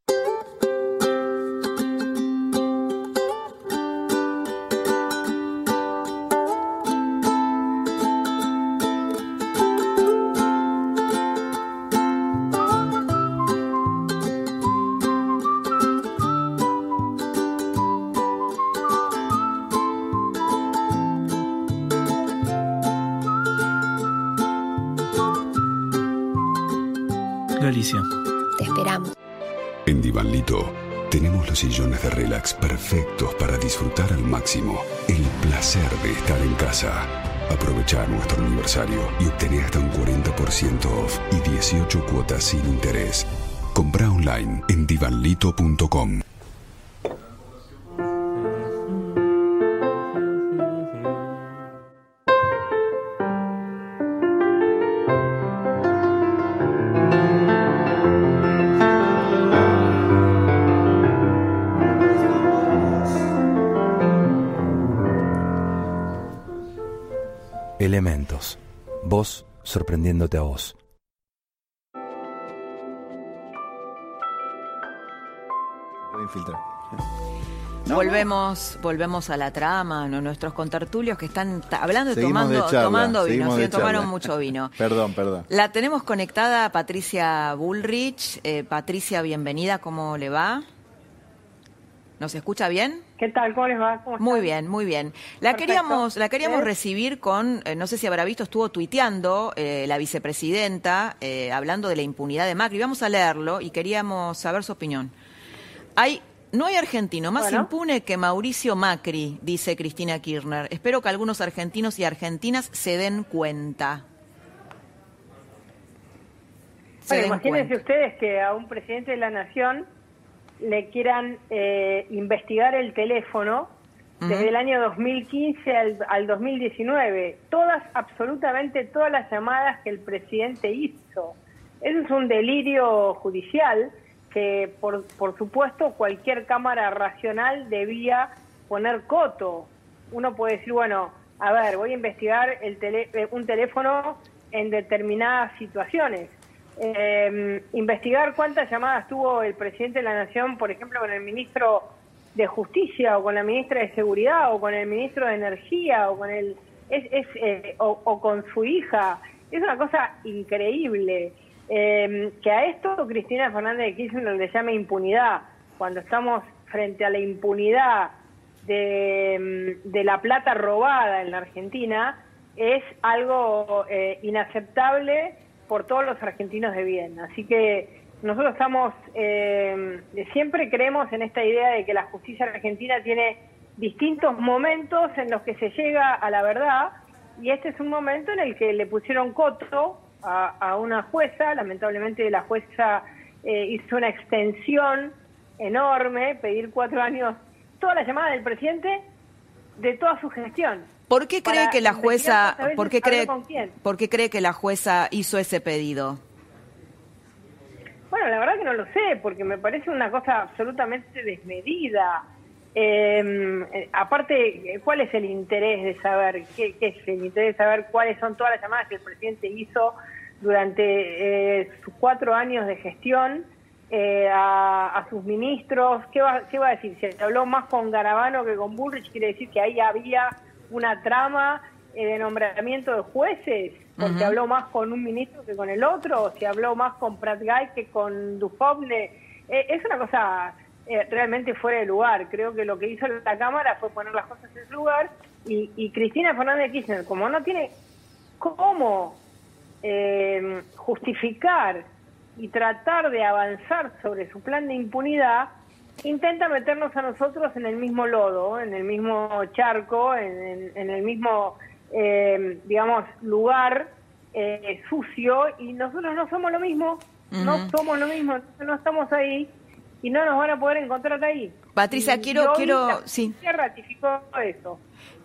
Te esperamos. En Divanlito tenemos los sillones de relax perfectos para disfrutar al máximo el placer de estar en casa. Aprovecha nuestro aniversario y obtener hasta un 40% off y 18 cuotas sin interés. Compra online en divanlito.com. volvemos, volvemos a la trama, ¿no? nuestros contertulios que están hablando y tomando, de charla, tomando vino, sí, tomaron charla. mucho vino. Perdón, perdón. La tenemos conectada a Patricia Bullrich. Eh, Patricia, bienvenida, ¿cómo le va? ¿Nos escucha bien? ¿Qué tal? ¿Cómo les va? ¿Cómo Muy bien, muy bien. La Perfecto. queríamos, la queríamos ¿Eh? recibir con, eh, no sé si habrá visto, estuvo tuiteando eh, la vicepresidenta eh, hablando de la impunidad de Macri. Vamos a leerlo y queríamos saber su opinión. Hay, no hay argentino más Bueno. impune que Mauricio Macri, dice Cristina Kirchner. Espero que algunos argentinos y argentinas se den cuenta. Se Bueno, den imagínense cuenta. ustedes que a un presidente de la nación le quieran eh, investigar el teléfono desde el año 2015 al, al 2019. Todas, absolutamente todas las llamadas que el presidente hizo. Eso es un delirio judicial que, por, por supuesto, cualquier cámara racional debía poner coto. Uno puede decir, bueno, a ver, voy a investigar el tele- eh, un teléfono en determinadas situaciones. Eh, investigar cuántas llamadas tuvo el presidente de la Nación, por ejemplo, con el ministro de Justicia o con la ministra de Seguridad o con el ministro de Energía o con el es, eh, o, con su hija. Es una cosa increíble. Eh, que a esto Cristina Fernández de Kirchner le llame impunidad cuando estamos frente a la impunidad de, de la plata robada en la Argentina es algo eh, inaceptable por todos los argentinos de bien. Así que nosotros estamos, eh, siempre creemos en esta idea de que la justicia argentina tiene distintos momentos en los que se llega a la verdad y este es un momento en el que le pusieron coto a, una jueza, lamentablemente la jueza eh, hizo una extensión enorme, pedir cuatro años, toda la llamada del presidente de toda su gestión. ¿Por qué cree que la jueza, por qué cree, por qué cree que la jueza hizo ese pedido? Bueno, la verdad que no lo sé, porque me parece una cosa absolutamente desmedida. Em, eh, aparte, ¿cuál es el interés de saber qué, es el interés de saber cuáles son todas las llamadas que el presidente hizo durante eh, sus cuatro años de gestión eh, a, sus ministros? ¿Qué va, ¿Qué va a decir? Si habló más con Garabano que con Bullrich, quiere decir que ahí había una trama eh, de nombramiento de jueces, porque habló más con un ministro que con el otro, o si habló más con Pratt Guy que con Dufovne. Eh, es una cosa eh, realmente fuera de lugar. Creo que lo que hizo la Cámara fue poner las cosas en su lugar y, Cristina Fernández Kirchner, como no tiene cómo justificar y tratar de avanzar sobre su plan de impunidad, intenta meternos a nosotros en el mismo lodo, en el mismo charco, en, el mismo, eh, digamos, lugar eh, sucio y nosotros no somos lo mismo, no somos lo mismo, no estamos ahí y no nos van a poder encontrar ahí. Patricia, quiero, quiero, sí. ratificó eso.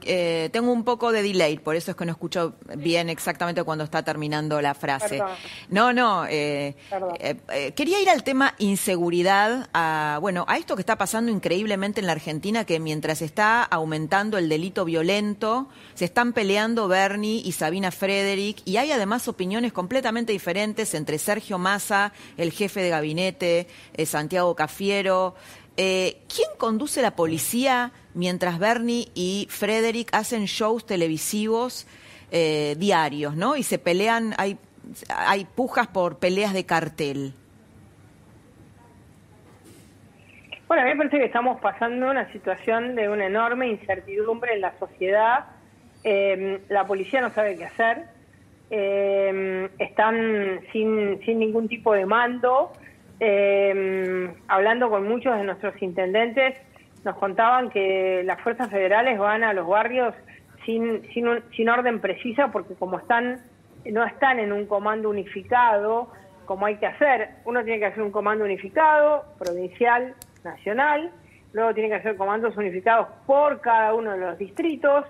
Eh, tengo un poco de delay, por eso es que no escucho bien exactamente cuando está terminando la frase. No, no. Eh, eh, quería ir al tema inseguridad, a, bueno, a esto que está pasando increíblemente en la Argentina, que mientras está aumentando el delito violento, se están peleando Bernie y Sabina Frederick, y hay además opiniones completamente diferentes entre Sergio Massa, el jefe de gabinete, Santiago Cafiero. ¿Quién conduce la policía? Mientras Bernie y Frederick hacen shows televisivos eh, diarios, ¿no? Y se pelean, hay, hay pujas por peleas de cartel. Bueno, a mí me parece que estamos pasando una situación de una enorme incertidumbre en la sociedad. Eh, la policía no sabe qué hacer. Eh, están sin, sin ningún tipo de mando. hablando con muchos de nuestros intendentes, nos contaban que las fuerzas federales van a los barrios sin, sin, sin orden precisa porque como están no están en un comando unificado como hay que hacer, uno tiene que hacer un comando unificado, provincial, nacional, luego tiene que hacer comandos unificados por cada uno de los distritos,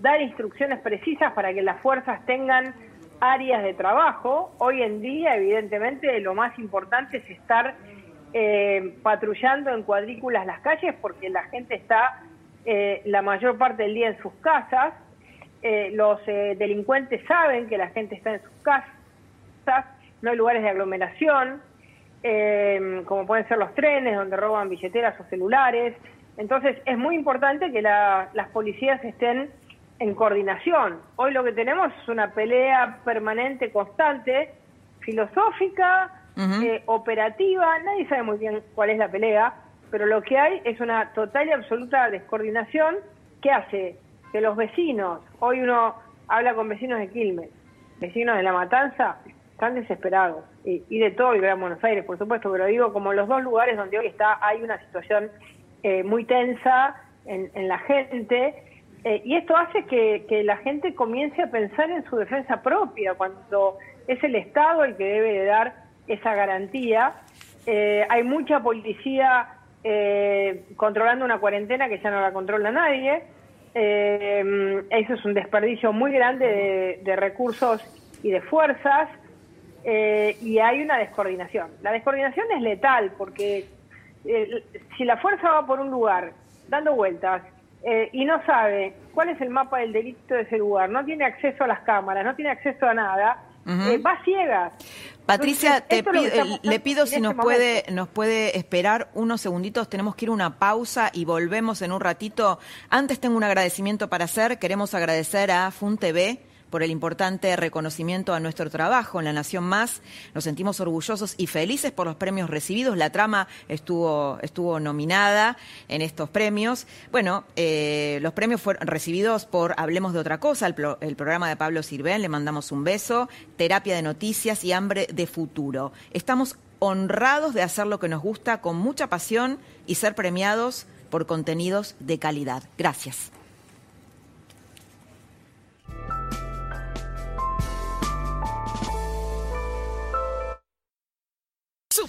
dar instrucciones precisas para que las fuerzas tengan áreas de trabajo. Hoy en día, evidentemente, lo más importante es estar eh, patrullando en cuadrículas las calles porque la gente está eh, la mayor parte del día en sus casas. Eh, los delincuentes saben que la gente está en sus casas, no hay lugares de aglomeración, como pueden ser los trenes donde roban billeteras o celulares. Entonces es muy importante que las policías estén en coordinación. Hoy lo que tenemos es una pelea permanente, constante, filosófica, eh, operativa, nadie sabe muy bien cuál es la pelea, pero lo que hay es una total y absoluta descoordinación. Que hace que los vecinos, hoy uno habla con vecinos de Quilmes, vecinos de La Matanza, están desesperados, y, de todo el Gran Buenos Aires, por supuesto, pero digo, como los dos lugares donde hoy está, hay una situación eh, muy tensa en, la gente, eh, y esto hace que, que la gente comience a pensar en su defensa propia, cuando es el Estado el que debe de dar esa garantía. Eh, hay mucha policía eh, controlando una cuarentena que ya no la controla nadie. Eh, eso es un desperdicio muy grande de, recursos y de fuerzas. y hay una descoordinación. La descoordinación es letal porque si la fuerza va por un lugar dando vueltas y no sabe cuál es el mapa del delito de ese lugar, no tiene acceso a las cámaras, no tiene acceso a nada, eh, va ciega. Patricia, te le pido si este nos puede, nos puede esperar unos segunditos. Tenemos que ir a una pausa y volvemos en un ratito. Antes tengo un agradecimiento para hacer. Queremos agradecer a FunTV por el importante reconocimiento a nuestro trabajo en La Nación Más. Nos sentimos orgullosos y felices por los premios recibidos. La trama estuvo, estuvo nominada en estos premios. Bueno, eh, los premios fueron recibidos por Hablemos de otra cosa, el, el programa de Pablo Sirven, le mandamos un beso, Terapia de Noticias y Hambre de Futuro. Estamos honrados de hacer lo que nos gusta con mucha pasión y ser premiados por contenidos de calidad. Gracias.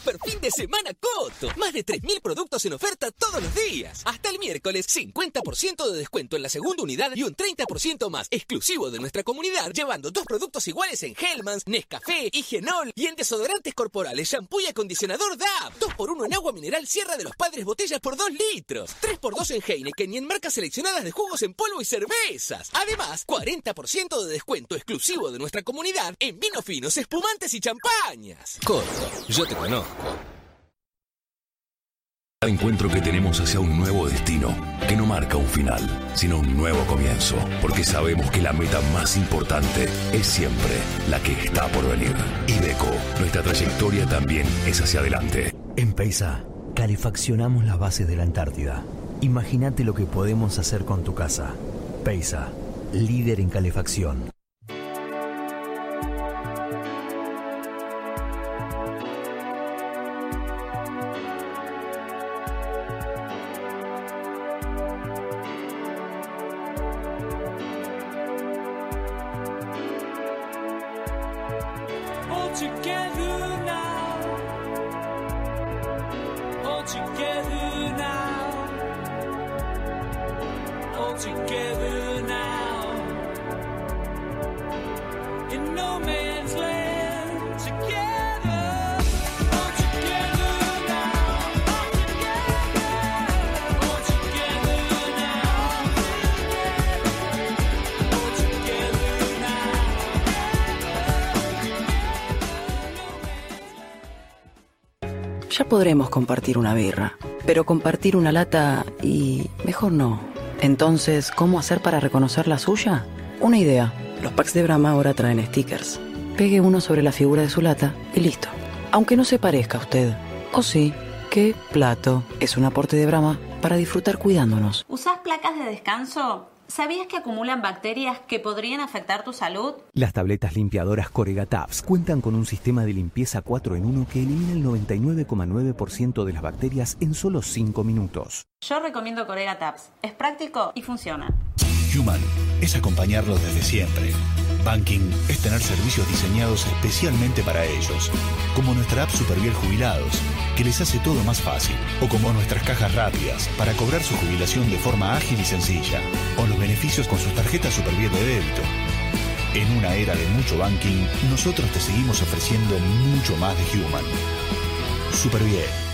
Super fin de semana Coto. Más de 3.000 productos en oferta todos los días. Hasta el miércoles, 50% de descuento en la segunda unidad y un 30% más exclusivo de nuestra comunidad, llevando dos productos iguales en Hellmans, Nescafé, Higienol y en desodorantes corporales, shampoo y acondicionador DAP. 2x1 en agua mineral Sierra de los Padres botellas por 2 litros. 3x2 en Heineken y en marcas seleccionadas de jugos en polvo y cervezas. Además, 40% de descuento exclusivo de nuestra comunidad en vinos finos, espumantes y champañas. Coto, yo te conozco cada encuentro que tenemos hacia un nuevo destino, que no marca un final, sino un nuevo comienzo, porque sabemos que la meta más importante es siempre la que está por venir. Ibeco, nuestra trayectoria también es hacia adelante. En Peisa, calefaccionamos las bases de la Antártida. Imagínate lo que podemos hacer con tu casa. Peisa, líder en calefacción. Podremos compartir una birra, pero compartir una lata y mejor no. Entonces, ¿cómo hacer para reconocer la suya? Una idea. Los packs de Brahma ahora traen stickers. Pegue uno sobre la figura de su lata y listo. Aunque no se parezca a usted. O sí, qué plato es un aporte de Brahma para disfrutar cuidándonos. ¿Usás placas de descanso? ¿Sabías que acumulan bacterias que podrían afectar tu salud? Las tabletas limpiadoras Corega Tabs cuentan con un sistema de limpieza 4 en 1 que elimina el 99,9% de las bacterias en solo 5 minutos. Yo recomiendo Corega Tabs. Es práctico y funciona. Human es acompañarlos desde siempre. Banking es tener servicios diseñados especialmente para ellos, como nuestra app Superviel Jubilados, que les hace todo más fácil, o como nuestras cajas rápidas para cobrar su jubilación de forma ágil y sencilla, o los beneficios con sus tarjetas Superviel de débito. En una era de mucho banking, nosotros te seguimos ofreciendo mucho más de Human. Superviel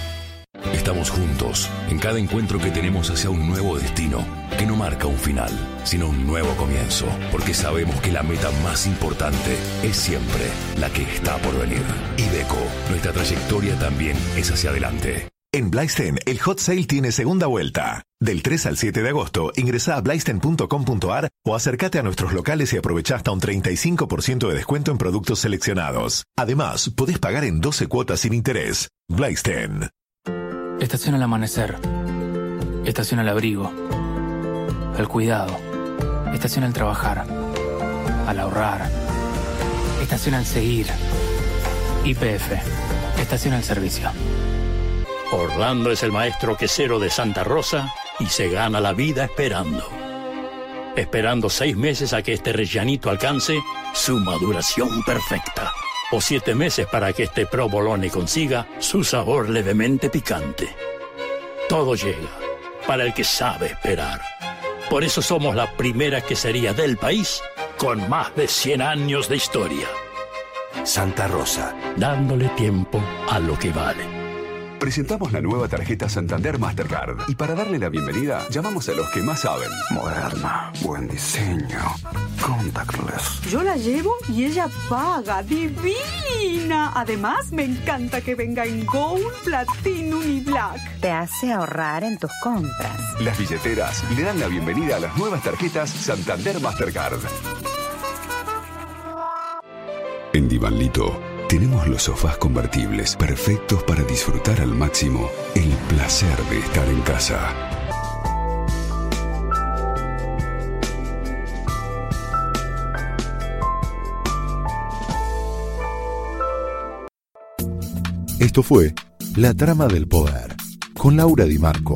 Estamos juntos en cada encuentro que tenemos hacia un nuevo destino, que no marca un final, sino un nuevo comienzo, porque sabemos que la meta más importante es siempre la que está por venir. Ibeco, nuestra trayectoria también es hacia adelante. En Blaisten, el hot sale tiene segunda vuelta. Del 3 al 7 de agosto, ingresa a blaisten.com.ar o acércate a nuestros locales y aprovecha hasta un 35% de descuento en productos seleccionados. Además, podés pagar en 12 cuotas sin interés. Blaisten. Estación al amanecer. Estación al abrigo. Al cuidado. Estación al trabajar. Al ahorrar. Estación al seguir. IPF. Estación al servicio. Orlando es el maestro quesero de Santa Rosa y se gana la vida esperando. Esperando seis meses a que este rellanito alcance su maduración perfecta o siete meses para que este provolone consiga su sabor levemente picante. Todo llega para el que sabe esperar. Por eso somos la primera quesería del país con más de 100 años de historia. Santa Rosa. Dándole tiempo a lo que vale. Presentamos la nueva tarjeta Santander Mastercard y para darle la bienvenida llamamos a los que más saben. Moderna, buen diseño, contactless. Yo la llevo y ella paga, divina. Además, me encanta que venga en Gold, Platinum y Black. Te hace ahorrar en tus compras. Las billeteras le dan la bienvenida a las nuevas tarjetas Santander Mastercard. En Divanlito tenemos los sofás convertibles perfectos para disfrutar al máximo el placer de estar en casa. Esto fue La Trama del Poder con Laura Di Marco,